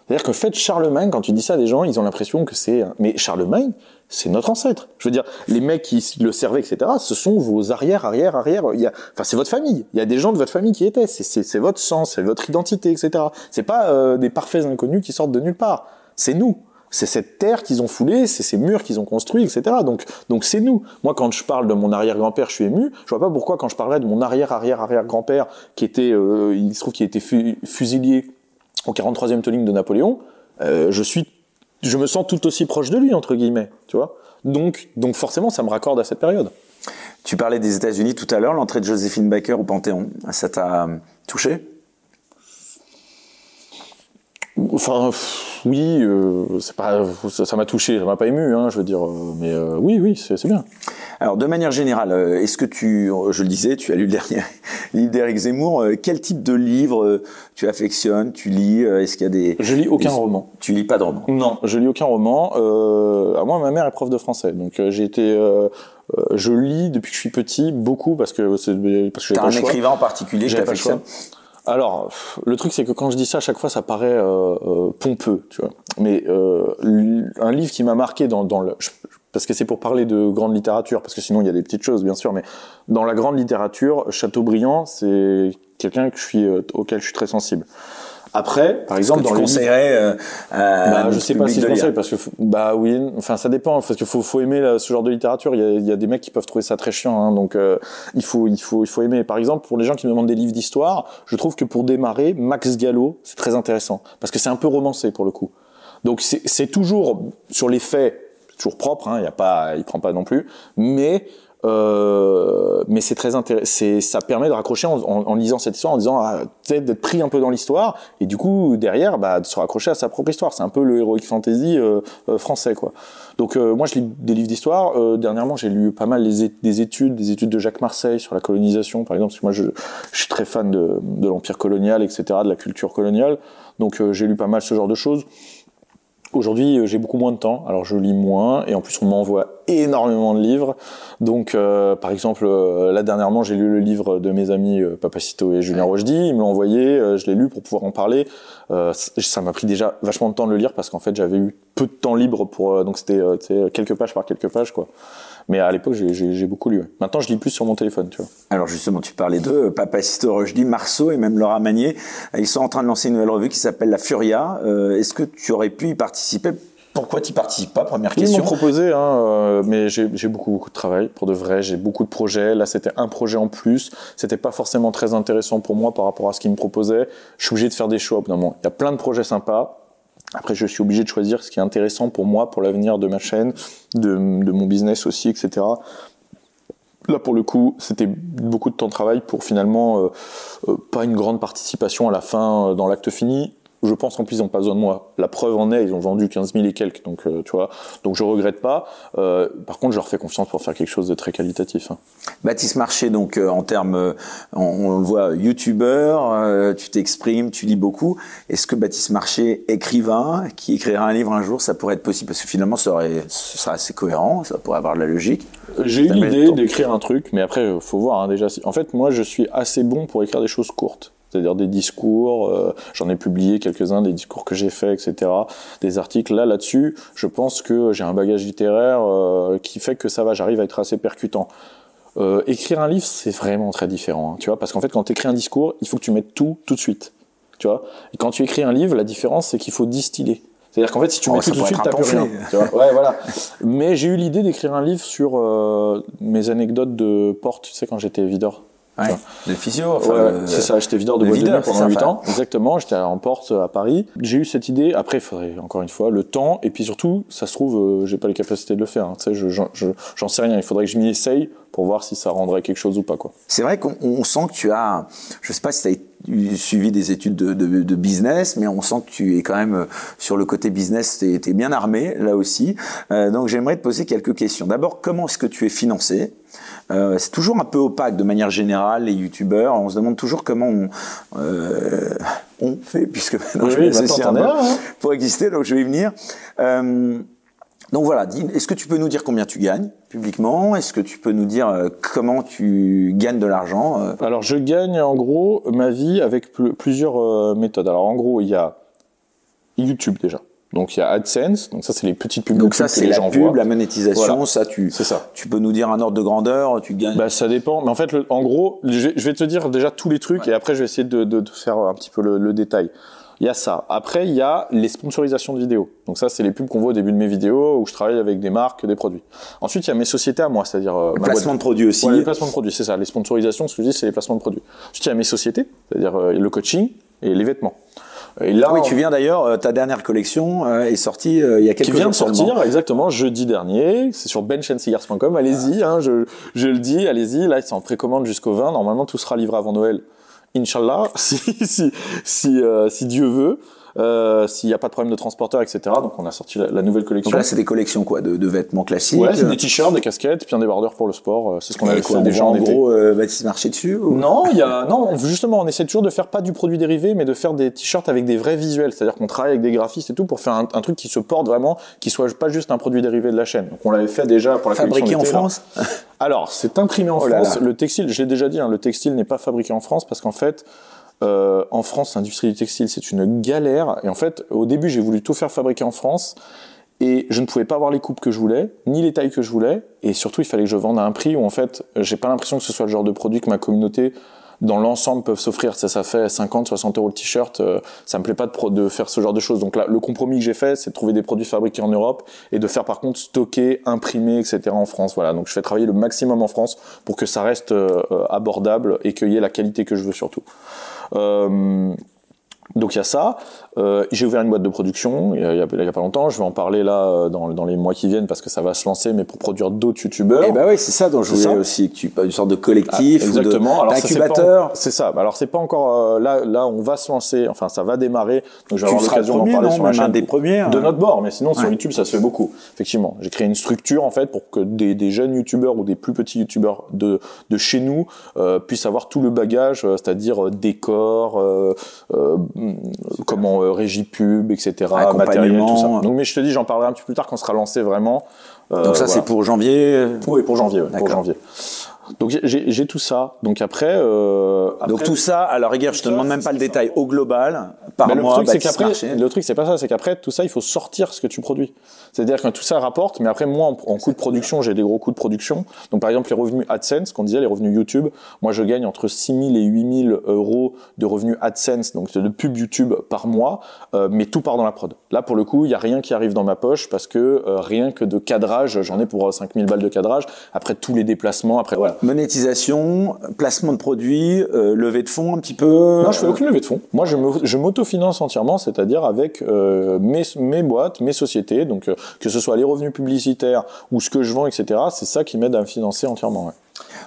Speaker 2: C'est-à-dire que fait Charlemagne, quand tu dis ça à des gens, ils ont l'impression que c'est... Mais Charlemagne, c'est notre ancêtre. Je veux dire, les mecs qui le servaient, etc., ce sont vos arrière, arrière, arrière. Il y a... Enfin, c'est votre famille. Il y a des gens de votre famille qui étaient. C'est votre sang, c'est votre identité, etc. C'est pas euh, des parfaits inconnus qui sortent de nulle part. C'est nous. C'est cette terre qu'ils ont foulée, c'est ces murs qu'ils ont construits, etc. Donc, donc c'est nous. Moi, quand je parle de mon arrière-grand-père, je suis ému. Je vois pas pourquoi, quand je parlerais de mon arrière-arrière-arrière-grand-père, qui était, euh, il se trouve qu'il était fusilier au 43e tolling de Napoléon, euh, je suis, je me sens tout aussi proche de lui entre guillemets, tu vois. Donc, donc forcément, ça me raccorde à cette période.
Speaker 1: Tu parlais des États-Unis tout à l'heure, l'entrée de Joséphine Baker au Panthéon, ça t'a touché?
Speaker 2: Enfin, oui, euh, c'est pas, ça m'a touché, ça m'a pas ému, hein, je veux dire, euh, mais euh, oui, oui, c'est bien.
Speaker 1: Alors, de manière générale, euh, est-ce que tu, je le disais, tu as lu le dernier livre d'Éric Zemmour, euh, quel type de livre tu affectionnes, tu lis Est-ce qu'il y a des...
Speaker 2: Je lis aucun
Speaker 1: des-
Speaker 2: roman.
Speaker 1: Tu lis pas de romans
Speaker 2: Non, je lis aucun roman. Euh, à moi, ma mère est prof de français, donc j'ai été, je lis depuis que je suis petit beaucoup parce que c'est parce que j'ai
Speaker 1: un
Speaker 2: le choix.
Speaker 1: écrivain en particulier que
Speaker 2: J'avais pas le
Speaker 1: t'affectionnes
Speaker 2: Alors, le truc c'est que quand je dis ça, à chaque fois, ça paraît euh, euh, pompeux, tu vois. Mais euh, un livre qui m'a marqué dans, dans le, parce que c'est pour parler de grande littérature, parce que sinon il y a des petites choses, bien sûr, mais dans la grande littérature, Chateaubriand, c'est quelqu'un que je suis, euh, auquel je suis très sensible. Après, par exemple,
Speaker 1: que tu
Speaker 2: dans livres-
Speaker 1: conseillerais euh,
Speaker 2: bah, je sais pas si je conseille parce que bah oui enfin ça dépend parce qu'il faut faut aimer là, ce genre de littérature. Il y a, il y a des mecs qui peuvent trouver ça très chiant hein, donc euh, il faut il faut il faut aimer. Par exemple pour les gens qui me demandent des livres d'histoire je trouve que pour démarrer Max Gallo c'est très intéressant parce que c'est un peu romancé pour le coup. Donc c'est c'est toujours sur les faits toujours propre hein, il y a pas il prend pas non plus mais euh, mais c'est très intéressant. Ça permet de raccrocher en, en, en lisant cette histoire, en disant ah, peut-être d'être pris un peu dans l'histoire, et du coup derrière, bah, de se raccrocher à sa propre histoire. C'est un peu le heroic fantasy euh, euh, français, quoi. Donc euh, moi, je lis des livres d'histoire. Dernièrement, j'ai lu pas mal des études, des études de Jacques Marseille sur la colonisation, par exemple. Parce que moi, je, je suis très fan de, de l'empire colonial, etc., de la culture coloniale. Donc j'ai lu pas mal ce genre de choses. Aujourd'hui, euh, j'ai beaucoup moins de temps, alors je lis moins, et en plus on m'envoie énormément de livres. Donc, euh, par exemple, euh, là dernièrement, j'ai lu le livre de mes amis euh, Papacito et Julien Rochdy. Ils me l'ont envoyé, je l'ai lu pour pouvoir en parler. Ça m'a pris déjà vachement de temps de le lire parce qu'en fait, j'avais eu peu de temps libre pour, donc c'était quelques pages par quelques pages, quoi. Mais à l'époque, j'ai- beaucoup lu. Maintenant, je lis plus sur mon téléphone, tu vois.
Speaker 1: Alors justement, tu parlais d'eux, Papacito, Rochdy, Marceau et même Laura Magnier. Ils sont en train de lancer une nouvelle revue qui s'appelle La Furia. Euh, Est-ce que tu aurais pu y participer? Pourquoi tu participes pas? Première
Speaker 2: Ils m'ont
Speaker 1: question.
Speaker 2: proposé, hein, euh, mais j'ai beaucoup, beaucoup de travail pour de vrai. J'ai beaucoup de projets. Là, c'était un projet en plus. C'était pas forcément très intéressant pour moi par rapport à ce qu'ils me proposaient. Je suis obligé de faire des choix. au bout d'un moment. Il y a plein de projets sympas. Après, je suis obligé de choisir ce qui est intéressant pour moi, pour l'avenir de ma chaîne, de, mon business aussi, etc. Là, pour le coup, c'était beaucoup de temps de travail pour finalement euh, euh, pas une grande participation à la fin euh, dans l'acte fini. Je pense qu'en plus ils n'ont pas besoin de moi. La preuve en est, ils ont vendu 15 000 et quelques, donc euh, tu vois. Donc je regrette pas. Euh, par contre, je leur fais confiance pour faire quelque chose de très qualitatif. hein.
Speaker 1: Baptiste Marché, donc euh, en termes, euh, on, on le voit, youtubeur, tu t'exprimes, tu lis beaucoup. Est-ce que Baptiste Marché, écrivain, qui écrira un livre un jour, ça pourrait être possible? Parce que finalement, ça aurait, ce serait assez cohérent, ça pourrait avoir de la logique.
Speaker 2: J'ai eu l'idée d'écrire un truc, mais après, faut voir hein, déjà. En fait, moi, je suis assez bon pour écrire des choses courtes. C'est-à-dire des discours, euh, j'en ai publié quelques-uns, des discours que j'ai faits, etc. Des articles. Là, là-dessus, je pense que j'ai un bagage littéraire euh, qui fait que ça va, j'arrive à être assez percutant. Euh, écrire un livre, c'est vraiment très différent, hein, tu vois, parce qu'en fait, quand tu écris un discours, il faut que tu mettes tout tout de suite, tu vois. Et quand tu écris un livre, la différence, c'est qu'il faut distiller. C'est-à-dire qu'en fait, si tu mets tout tout de suite, t'as plus rien. tu vois. Ouais, voilà. Mais j'ai eu l'idée d'écrire un livre sur euh, mes anecdotes de porte, tu sais, quand j'étais videur.
Speaker 1: Ouais. De physio, enfin,
Speaker 2: Ouais, c'est ça, j'étais videur de boîte de nuit pendant
Speaker 1: c'est
Speaker 2: 8
Speaker 1: ça,
Speaker 2: ans. Exactement, j'étais en porte à Paris. J'ai eu cette idée, après il faudrait encore une fois le temps, et puis surtout, ça se trouve, euh, j'ai pas les capacités de le faire. hein. Tu sais, je- j'en je, j'en sais rien, il faudrait que je m'y essaye pour voir si ça rendrait quelque chose ou pas. quoi.
Speaker 1: C'est vrai qu'on on sent que tu as, je sais pas si tu as suivi des études de, de- de business, mais on sent que tu es quand même euh, sur le côté business, tu es, bien armé là aussi. Euh, donc j'aimerais te poser quelques questions. D'abord, comment est-ce que tu es financé? Euh, C'est toujours un peu opaque de manière générale, les youtubeurs. On se demande toujours comment on, euh, on fait, puisque maintenant
Speaker 2: Oui,
Speaker 1: je
Speaker 2: oui,
Speaker 1: vais associer
Speaker 2: maintenant,
Speaker 1: un
Speaker 2: hein.
Speaker 1: pour exister, donc je vais y venir. Euh, donc voilà, est-ce que tu peux nous dire combien tu gagnes publiquement? Est-ce que tu peux nous dire comment tu gagnes de l'argent
Speaker 2: Alors je gagne en gros ma vie avec pl- plusieurs méthodes. Alors en gros, il y a YouTube déjà. Donc il y a AdSense, donc ça c'est les petites pubs
Speaker 1: Donc ça, c'est
Speaker 2: les
Speaker 1: la pub,
Speaker 2: voient.
Speaker 1: la monétisation,
Speaker 2: Voilà.
Speaker 1: ça, tu,
Speaker 2: C'est ça.
Speaker 1: tu peux nous dire un ordre de grandeur, tu gagnes.
Speaker 2: Bah ça dépend, mais en fait, le- en gros, je vais, je vais te dire déjà tous les trucs et après je vais essayer de, de, de faire un petit peu le, le détail. Il y a ça. Après, il y a les sponsorisations de vidéos. Donc ça, c'est les pubs qu'on voit au début de mes vidéos où je travaille avec des marques, des produits. Ensuite, il y a mes sociétés à moi, c'est-à-dire euh,
Speaker 1: placement
Speaker 2: boîte-
Speaker 1: de produits aussi.
Speaker 2: Ouais, les placements de produits, c'est ça. Les sponsorisations, ce que je dis, c'est les placements de produits. Ensuite, il y a mes sociétés, c'est-à-dire euh, le coaching et les vêtements. Et là,
Speaker 1: Ah oui, tu viens d'ailleurs, euh, ta dernière collection euh, est sortie euh, il y a quelques
Speaker 2: qui vient de
Speaker 1: jours
Speaker 2: sortir
Speaker 1: seulement.
Speaker 2: exactement jeudi dernier. C'est sur benchandcigars.com. Allez-y, hein, je, je le dis, allez-y. Là, c'est en précommande jusqu'au 20. Normalement, tout sera livré avant Noël. Inch'Allah, si, si, si, euh, si Dieu veut. Euh, s'il n'y a pas de problème de transporteur, etc. Donc on a sorti la, nouvelle collection.
Speaker 1: Donc là, c'est des collections quoi, de, de vêtements classiques.
Speaker 2: Ouais, c'est des t-shirts, des casquettes, puis un débardeur pour le sport. Euh, c'est ce qu'on avait
Speaker 1: quoi,
Speaker 2: déjà
Speaker 1: en, gros euh, Baptiste marché dessus.
Speaker 2: Non, il y a non. Justement, on essaie toujours de faire pas du produit dérivé, mais de faire des t-shirts avec des vrais visuels. C'est-à-dire qu'on travaille avec des graphistes et tout pour faire un, truc qui se porte vraiment, qui soit pas juste un produit dérivé de la chaîne. Donc on l'avait fait déjà pour la
Speaker 1: Fabriqué en France?
Speaker 2: Alors, c'est imprimé en oh France. Le textile, je l'ai déjà dit, hein, le textile n'est pas fabriqué en France parce qu'en fait, euh, en France, l'industrie du textile, c'est une galère. Et en fait, au début, j'ai voulu tout faire fabriquer en France. Et je ne pouvais pas avoir les coupes que je voulais, ni les tailles que je voulais. Et surtout, il fallait que je vende à un prix où, en fait, j'ai pas l'impression que ce soit le genre de produit que ma communauté, dans l'ensemble, peuvent s'offrir. Ça, ça fait 50, 60 euros le t-shirt. Euh, ça me plaît pas de, de, faire ce genre de choses. Donc là, le compromis que j'ai fait, c'est de trouver des produits fabriqués en Europe et de faire, par contre, stocker, imprimer, etc. en France. Voilà. Donc je fais travailler le maximum en France pour que ça reste euh, abordable et qu'il y ait la qualité que je veux surtout. Euh, donc il y a ça. Euh, j'ai ouvert une boîte de production il y, a, il y, a, pas longtemps. Je vais en parler là euh, dans, dans, les mois qui viennent parce que ça va se lancer, mais pour produire d'autres youtubeurs.
Speaker 1: Et eh ben oui, c'est ça dont je voulais aussi que tu une sorte de collectif, ah,
Speaker 2: exactement.
Speaker 1: ou d'incubateur.
Speaker 2: C'est ça. Alors c'est pas encore euh, là. Là, on va se lancer. Enfin, ça va démarrer.
Speaker 1: Donc je vais avoir l'occasion d'en parler sur la chaîne. des premiers.
Speaker 2: De notre bord, mais sinon sur YouTube, ça se fait beaucoup. Effectivement, j'ai créé une structure en fait pour que des, des jeunes youtubeurs ou des plus petits youtubeurs de de chez nous euh, puissent avoir tout le bagage, c'est-à-dire décor, comment régie pub etc. Matériel, tout ça. Donc, mais je te dis, j'en parlerai un petit peu plus tard quand on sera lancé vraiment.
Speaker 1: Euh, Donc ça, c'est pour janvier
Speaker 2: Oui, pour janvier, pour janvier. Donc j'ai tout ça. Donc après, euh, après,
Speaker 1: Donc tout ça, à la rigueur, je te demande même pas le détail. Au global, par mois,
Speaker 2: le truc, c'est qu'après, le truc, c'est pas ça, c'est qu'après tout ça, il faut sortir ce que tu produis. C'est-à-dire que tout ça rapporte, mais après moi, en, coût de production, j'ai des gros coûts de production. Donc par exemple, les revenus AdSense, qu'on disait, les revenus YouTube, moi je gagne entre 6000 et 8000 euros de revenus AdSense, donc de pub YouTube par mois, euh, mais tout part dans la prod. Là, pour le coup, il y a rien qui arrive dans ma poche parce que euh, rien que de cadrage, j'en ai pour 5000 balles de cadrage. Après tous les déplacements, après voilà.
Speaker 1: Monétisation, placement de produits, euh, levée de fonds un petit peu.
Speaker 2: Non, je fais aucune levée de fonds. Moi, je m'autofinance entièrement, c'est-à-dire avec euh, mes, mes boîtes, mes sociétés, donc euh, que ce soit les revenus publicitaires ou ce que je vends, etc. C'est ça qui m'aide à me financer entièrement. Ouais.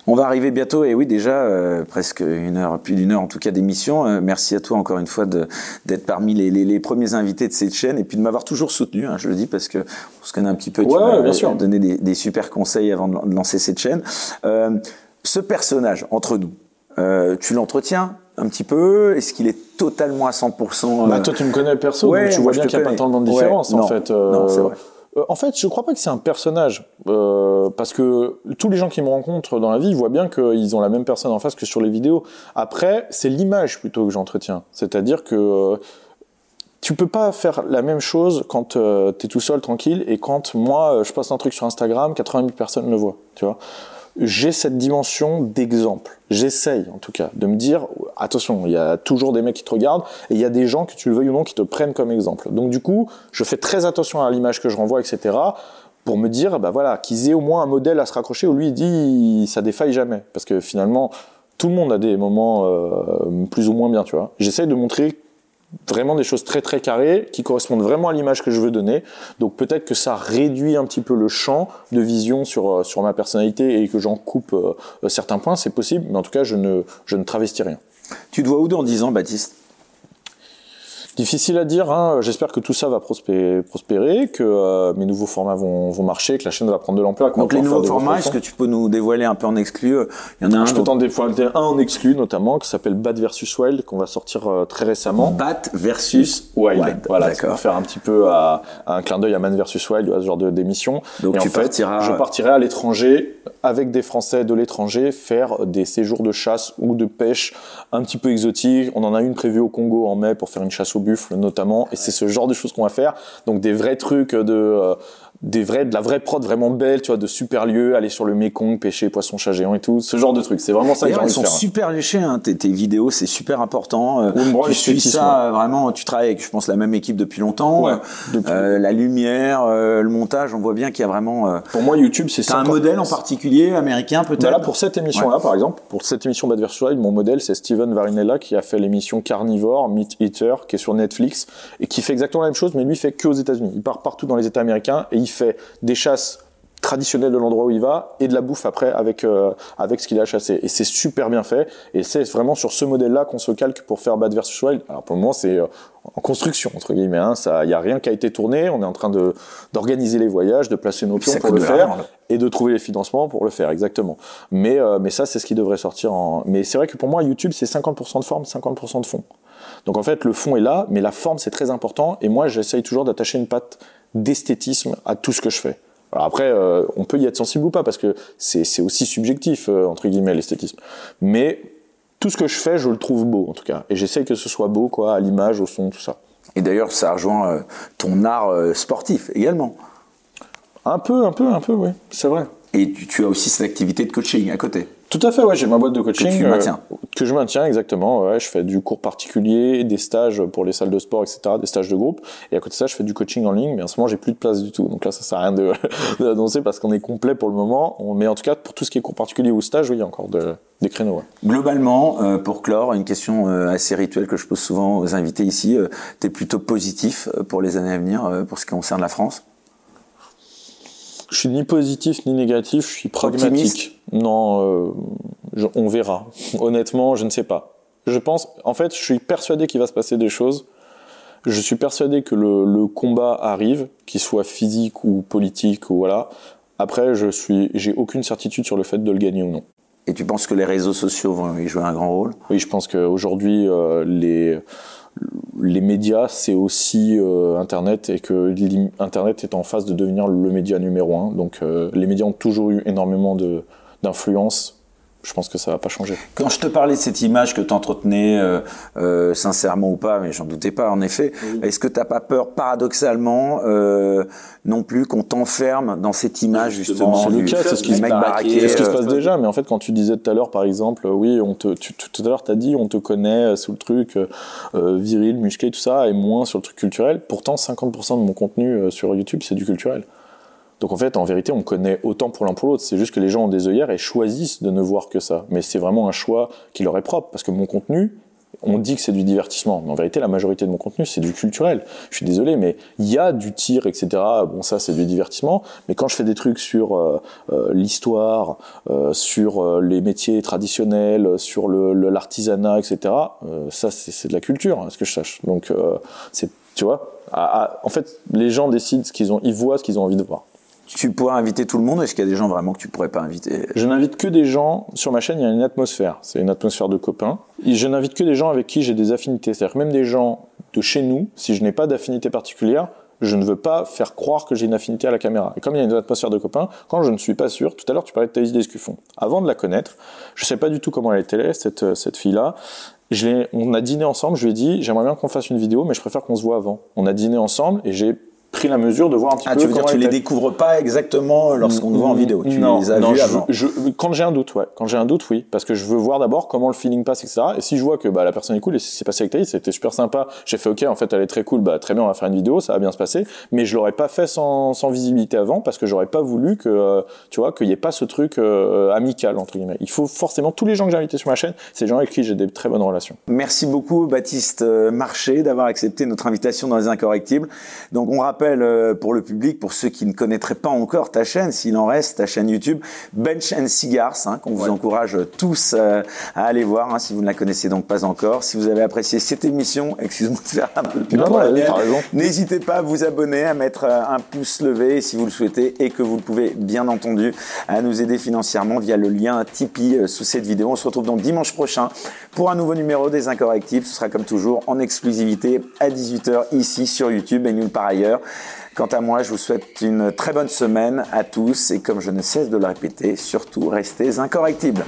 Speaker 1: On va arriver bientôt, et oui, déjà euh, presque une heure, plus d'une heure en tout cas d'émission. Euh, merci à toi encore une fois d'être parmi les, les, les, premiers invités de cette chaîne et puis de m'avoir toujours soutenu. Hein, je le dis parce que on se connaît un petit peu.
Speaker 2: tu
Speaker 1: m'as
Speaker 2: bien sûr.
Speaker 1: donné des, des, super conseils avant de, lancer cette chaîne. Euh, ce personnage entre nous, euh, tu l'entretiens un petit peu? Est-ce qu'il est totalement à 100%
Speaker 2: bah, Toi, tu me connais perso, donc tu vois bien qu'il n'y a pas tant de différence en fait.
Speaker 1: non, c'est vrai.
Speaker 2: Euh, en fait, je crois pas que c'est un personnage, euh, parce que tous les gens qui me rencontrent dans la vie voient bien qu'ils ont la même personne en face que sur les vidéos. Après, c'est l'image plutôt que j'entretiens. C'est-à-dire que euh, tu peux pas faire la même chose quand euh, tu es tout seul, tranquille, et quand moi, je poste un truc sur Instagram, 80 000 personnes le voient, j'ai cette dimension d'exemple. J'essaye, en tout cas, de me dire, attention, il y a toujours des mecs qui te regardent, et il y a des gens, que tu le veuilles ou non, qui te prennent comme exemple. Donc du coup, je fais très attention à l'image que je renvoie, etc., pour me dire, bah voilà, qu'ils aient au moins un modèle à se raccrocher où lui, il dit, ça défaille jamais. Parce que finalement, tout le monde a des moments euh, plus ou moins bien, tu vois. J'essaye de montrer vraiment des choses très très carrées qui correspondent vraiment à l'image que je veux donner. Donc peut-être que ça réduit un petit peu le champ de vision sur, euh, sur ma personnalité et que j'en coupe euh, euh, certains points, c'est possible, mais en tout cas je ne, je ne travestis rien.
Speaker 1: Tu dois où dans 10 ans, Baptiste?
Speaker 2: Difficile à dire. Hein. J'espère que tout ça va prospérer, que euh, mes nouveaux formats vont, vont, marcher, que la chaîne va prendre de l'ampleur.
Speaker 1: Donc les nouveaux formats, est-ce que tu peux nous dévoiler un peu en exclu
Speaker 2: Il y en a un. Je peux t'en dévoiler un en exclu notamment qui s'appelle Bat versus Wild qu'on va sortir euh, très récemment.
Speaker 1: Bat versus Wild. Wild.
Speaker 2: Voilà, va faire un petit peu à, à un clin d'œil à Man versus Wild, à ce genre d'émission.
Speaker 1: Donc
Speaker 2: Et
Speaker 1: tu
Speaker 2: en fait,
Speaker 1: partiras...
Speaker 2: je partirai à l'étranger avec des Français de l'étranger faire des séjours de chasse ou de pêche un petit peu exotiques. On en a une prévue au Congo en mai pour faire une chasse au notamment et c'est ce genre de choses qu'on va faire. Donc des vrais trucs de euh, des vrais, de la vraie prod vraiment belle, tu vois, de super lieux, aller sur le Mekong, pêcher poisson chat géant et tout, ce genre de trucs. C'est vraiment ça que j'ai
Speaker 1: Ils sont
Speaker 2: faire.
Speaker 1: super léchés, hein, tes, tes vidéos, c'est super important. Euh, tu suis ça vraiment, tu travailles avec, je pense, la même équipe depuis longtemps.
Speaker 2: Ouais,
Speaker 1: depuis... Euh, la lumière, euh, le montage, on voit bien qu'il y a vraiment. Euh,
Speaker 2: pour moi, YouTube, c'est ça.
Speaker 1: un modèle en particulier américain peut-être?
Speaker 2: Voilà, pour cette émission-là, par exemple, pour cette émission Bad vs Wild, mon modèle, c'est Steven Varinella qui a fait l'émission Carnivore, Meat Eater, qui est sur Netflix et qui fait exactement la même chose, mais lui fait que aux États-Unis. Il part partout dans les États américains et il fait des traditionnel de l'endroit où il va et de la bouffe après avec euh, avec ce qu'il a chassé. Et c'est super bien fait. Et c'est vraiment sur ce modèle là qu'on se calque pour faire Bad vs Wild. Alors pour le moment c'est euh, en construction entre guillemets hein, ça il y a rien qui a été tourné. On est en train de d'organiser les voyages de placer nos pions pour le faire et de trouver les financements pour le faire exactement. Mais euh, mais ça c'est ce qui devrait sortir en mais c'est vrai que pour moi YouTube c'est 50% de forme 50% de fond. Donc en fait le fond est là mais la forme c'est très important. Et moi j'essaye toujours d'attacher une patte d'esthétisme à tout ce que je fais alors après, euh, on peut y être sensible ou pas, parce que c'est aussi subjectif, euh, entre guillemets, l'esthétisme. Mais tout ce que je fais, je le trouve beau, en tout cas. Et j'essaie que ce soit beau, quoi, à l'image, au son, tout ça.
Speaker 1: Et d'ailleurs, ça rejoint euh, ton art sportif également.
Speaker 2: Un peu, un peu, un peu, oui, c'est vrai.
Speaker 1: Et tu, as aussi cette activité de coaching à côté.
Speaker 2: Tout à fait, ouais, j'ai ma boîte de coaching.
Speaker 1: Que tu maintiens.
Speaker 2: que je maintiens, exactement. Ouais, je fais du cours particulier, des stages pour les salles de sport, etc., des stages de groupe. Et à côté de ça, je fais du coaching en ligne, mais en ce moment, j'ai plus de place du tout. Donc là, ça sert à rien d'annoncer parce qu'on est complet pour le moment. mais en tout cas, pour tout ce qui est cours particulier ou stage, oui, il y a encore de, des créneaux.
Speaker 1: Globalement, euh, pour clore, une question euh, assez rituelle que je pose souvent aux invités ici. Euh, tu es plutôt positif pour les années à venir pour ce qui concerne la France?
Speaker 2: Je suis ni positif ni négatif, je suis pragmatique. Non, euh, on verra. Honnêtement, je ne sais pas. Je pense, en fait, je suis persuadé qu'il va se passer des choses. Je suis persuadé que le, combat arrive, qu'il soit physique ou politique ou voilà. Après, je suis, j'ai aucune certitude sur le fait de le gagner ou non.
Speaker 1: Et tu penses que les réseaux sociaux vont y jouer un grand rôle?
Speaker 2: Oui, je pense qu'aujourd'hui, euh, les les médias, c'est aussi euh, Internet et que Internet est en phase de devenir le média numéro un. Donc euh, les médias ont toujours eu énormément d'influence je pense que ça va pas changer.
Speaker 1: Quand je te parlais de cette image que tu entretenais, euh, euh, sincèrement ou pas, mais j'en doutais pas en effet, est-ce que tu n'as pas peur paradoxalement euh, non plus qu'on t'enferme dans cette image justement,
Speaker 2: C'est le cas, c'est ce qui se passe déjà, mais en fait quand tu disais tout à l'heure par exemple, oui, on te, tout à l'heure tu as dit on te connaît sous le truc viril, musclé, tout ça, et moins sur le truc culturel, pourtant 50% de mon contenu sur YouTube c'est du culturel. Donc en fait, en vérité, on connaît autant pour l'un pour l'autre. C'est juste que les gens ont des œillères et choisissent de ne voir que ça. Mais c'est vraiment un choix qui leur est propre. Parce que mon contenu, on dit que c'est du divertissement. Mais en vérité, la majorité de mon contenu, c'est du culturel. Je suis désolé, mais il y a du tir, etc. Bon, ça, c'est du divertissement. Mais quand je fais des trucs sur euh, euh, l'histoire, euh, sur les métiers traditionnels, sur l'artisanat, etc., ça, c'est de la culture, à ce que je sache. Donc, c'est, tu vois, en fait, les gens décident ce qu'ils ont, ils voient ce qu'ils ont envie de voir.
Speaker 1: Tu pourrais inviter tout le monde Est-ce qu'il y a des gens vraiment que tu pourrais pas inviter?
Speaker 2: Je n'invite que des gens. Sur ma chaîne, il y a une atmosphère. C'est une atmosphère de copains. Et je n'invite que des gens avec qui j'ai des affinités. C'est-à-dire même des gens de chez nous, si je n'ai pas d'affinité particulière, je ne veux pas faire croire que j'ai une affinité à la caméra. Et comme il y a une atmosphère de copains, quand je ne suis pas sûr, tout à l'heure tu parlais de Thaïs Descuffon. Avant de la connaître, je sais pas du tout comment elle était cette, cette fille-là. on a dîné ensemble, je lui ai dit, j'aimerais bien qu'on fasse une vidéo, mais je préfère qu'on se voit avant. On a dîné ensemble et j'ai pris la mesure de voir un petit
Speaker 1: ah,
Speaker 2: peu.
Speaker 1: Tu veux dire, tu les découvres pas exactement lorsqu'on te voit en vidéo. Tu
Speaker 2: non,
Speaker 1: les as
Speaker 2: non,
Speaker 1: vus
Speaker 2: je,
Speaker 1: avant.
Speaker 2: Je, quand j'ai un doute, ouais. Quand j'ai un doute, oui, parce que je veux voir d'abord comment le feeling passe, etc. Et si je vois que bah, la personne est cool et c'est passé avec Thaïs, c'était super sympa. J'ai fait OK, en fait, elle est très cool. Bah très bien, on va faire une vidéo, ça va bien se passer. Mais je l'aurais pas fait sans, sans visibilité avant parce que j'aurais pas voulu que, euh, tu vois, qu'il y ait pas ce truc euh, amical entre guillemets. Il faut forcément tous les gens que j'ai invités sur ma chaîne, c'est des gens avec qui j'ai des très bonnes relations.
Speaker 1: Merci beaucoup, Baptiste Marché, d'avoir accepté notre invitation dans les Incorrectibles. Donc on rappelle pour le public, pour ceux qui ne connaîtraient pas encore ta chaîne, s'il en reste, ta chaîne YouTube, Bench and Cigars, hein, qu'on vous encourage tous euh, à aller voir, hein, si vous ne la connaissez donc pas encore. Si vous avez apprécié cette émission, excuse-moi de faire un peu plus n'hésitez pas à vous abonner, à mettre euh, un pouce levé si vous le souhaitez et que vous le pouvez bien entendu à nous aider financièrement via le lien Tipeee euh, sous cette vidéo. On se retrouve donc dimanche prochain pour un nouveau numéro des Incorrectibles. Ce sera comme toujours en exclusivité à 18h ici sur YouTube et nulle part ailleurs. Quant à moi, je vous souhaite une très bonne semaine à tous et comme je ne cesse de le répéter, surtout restez incorrectibles.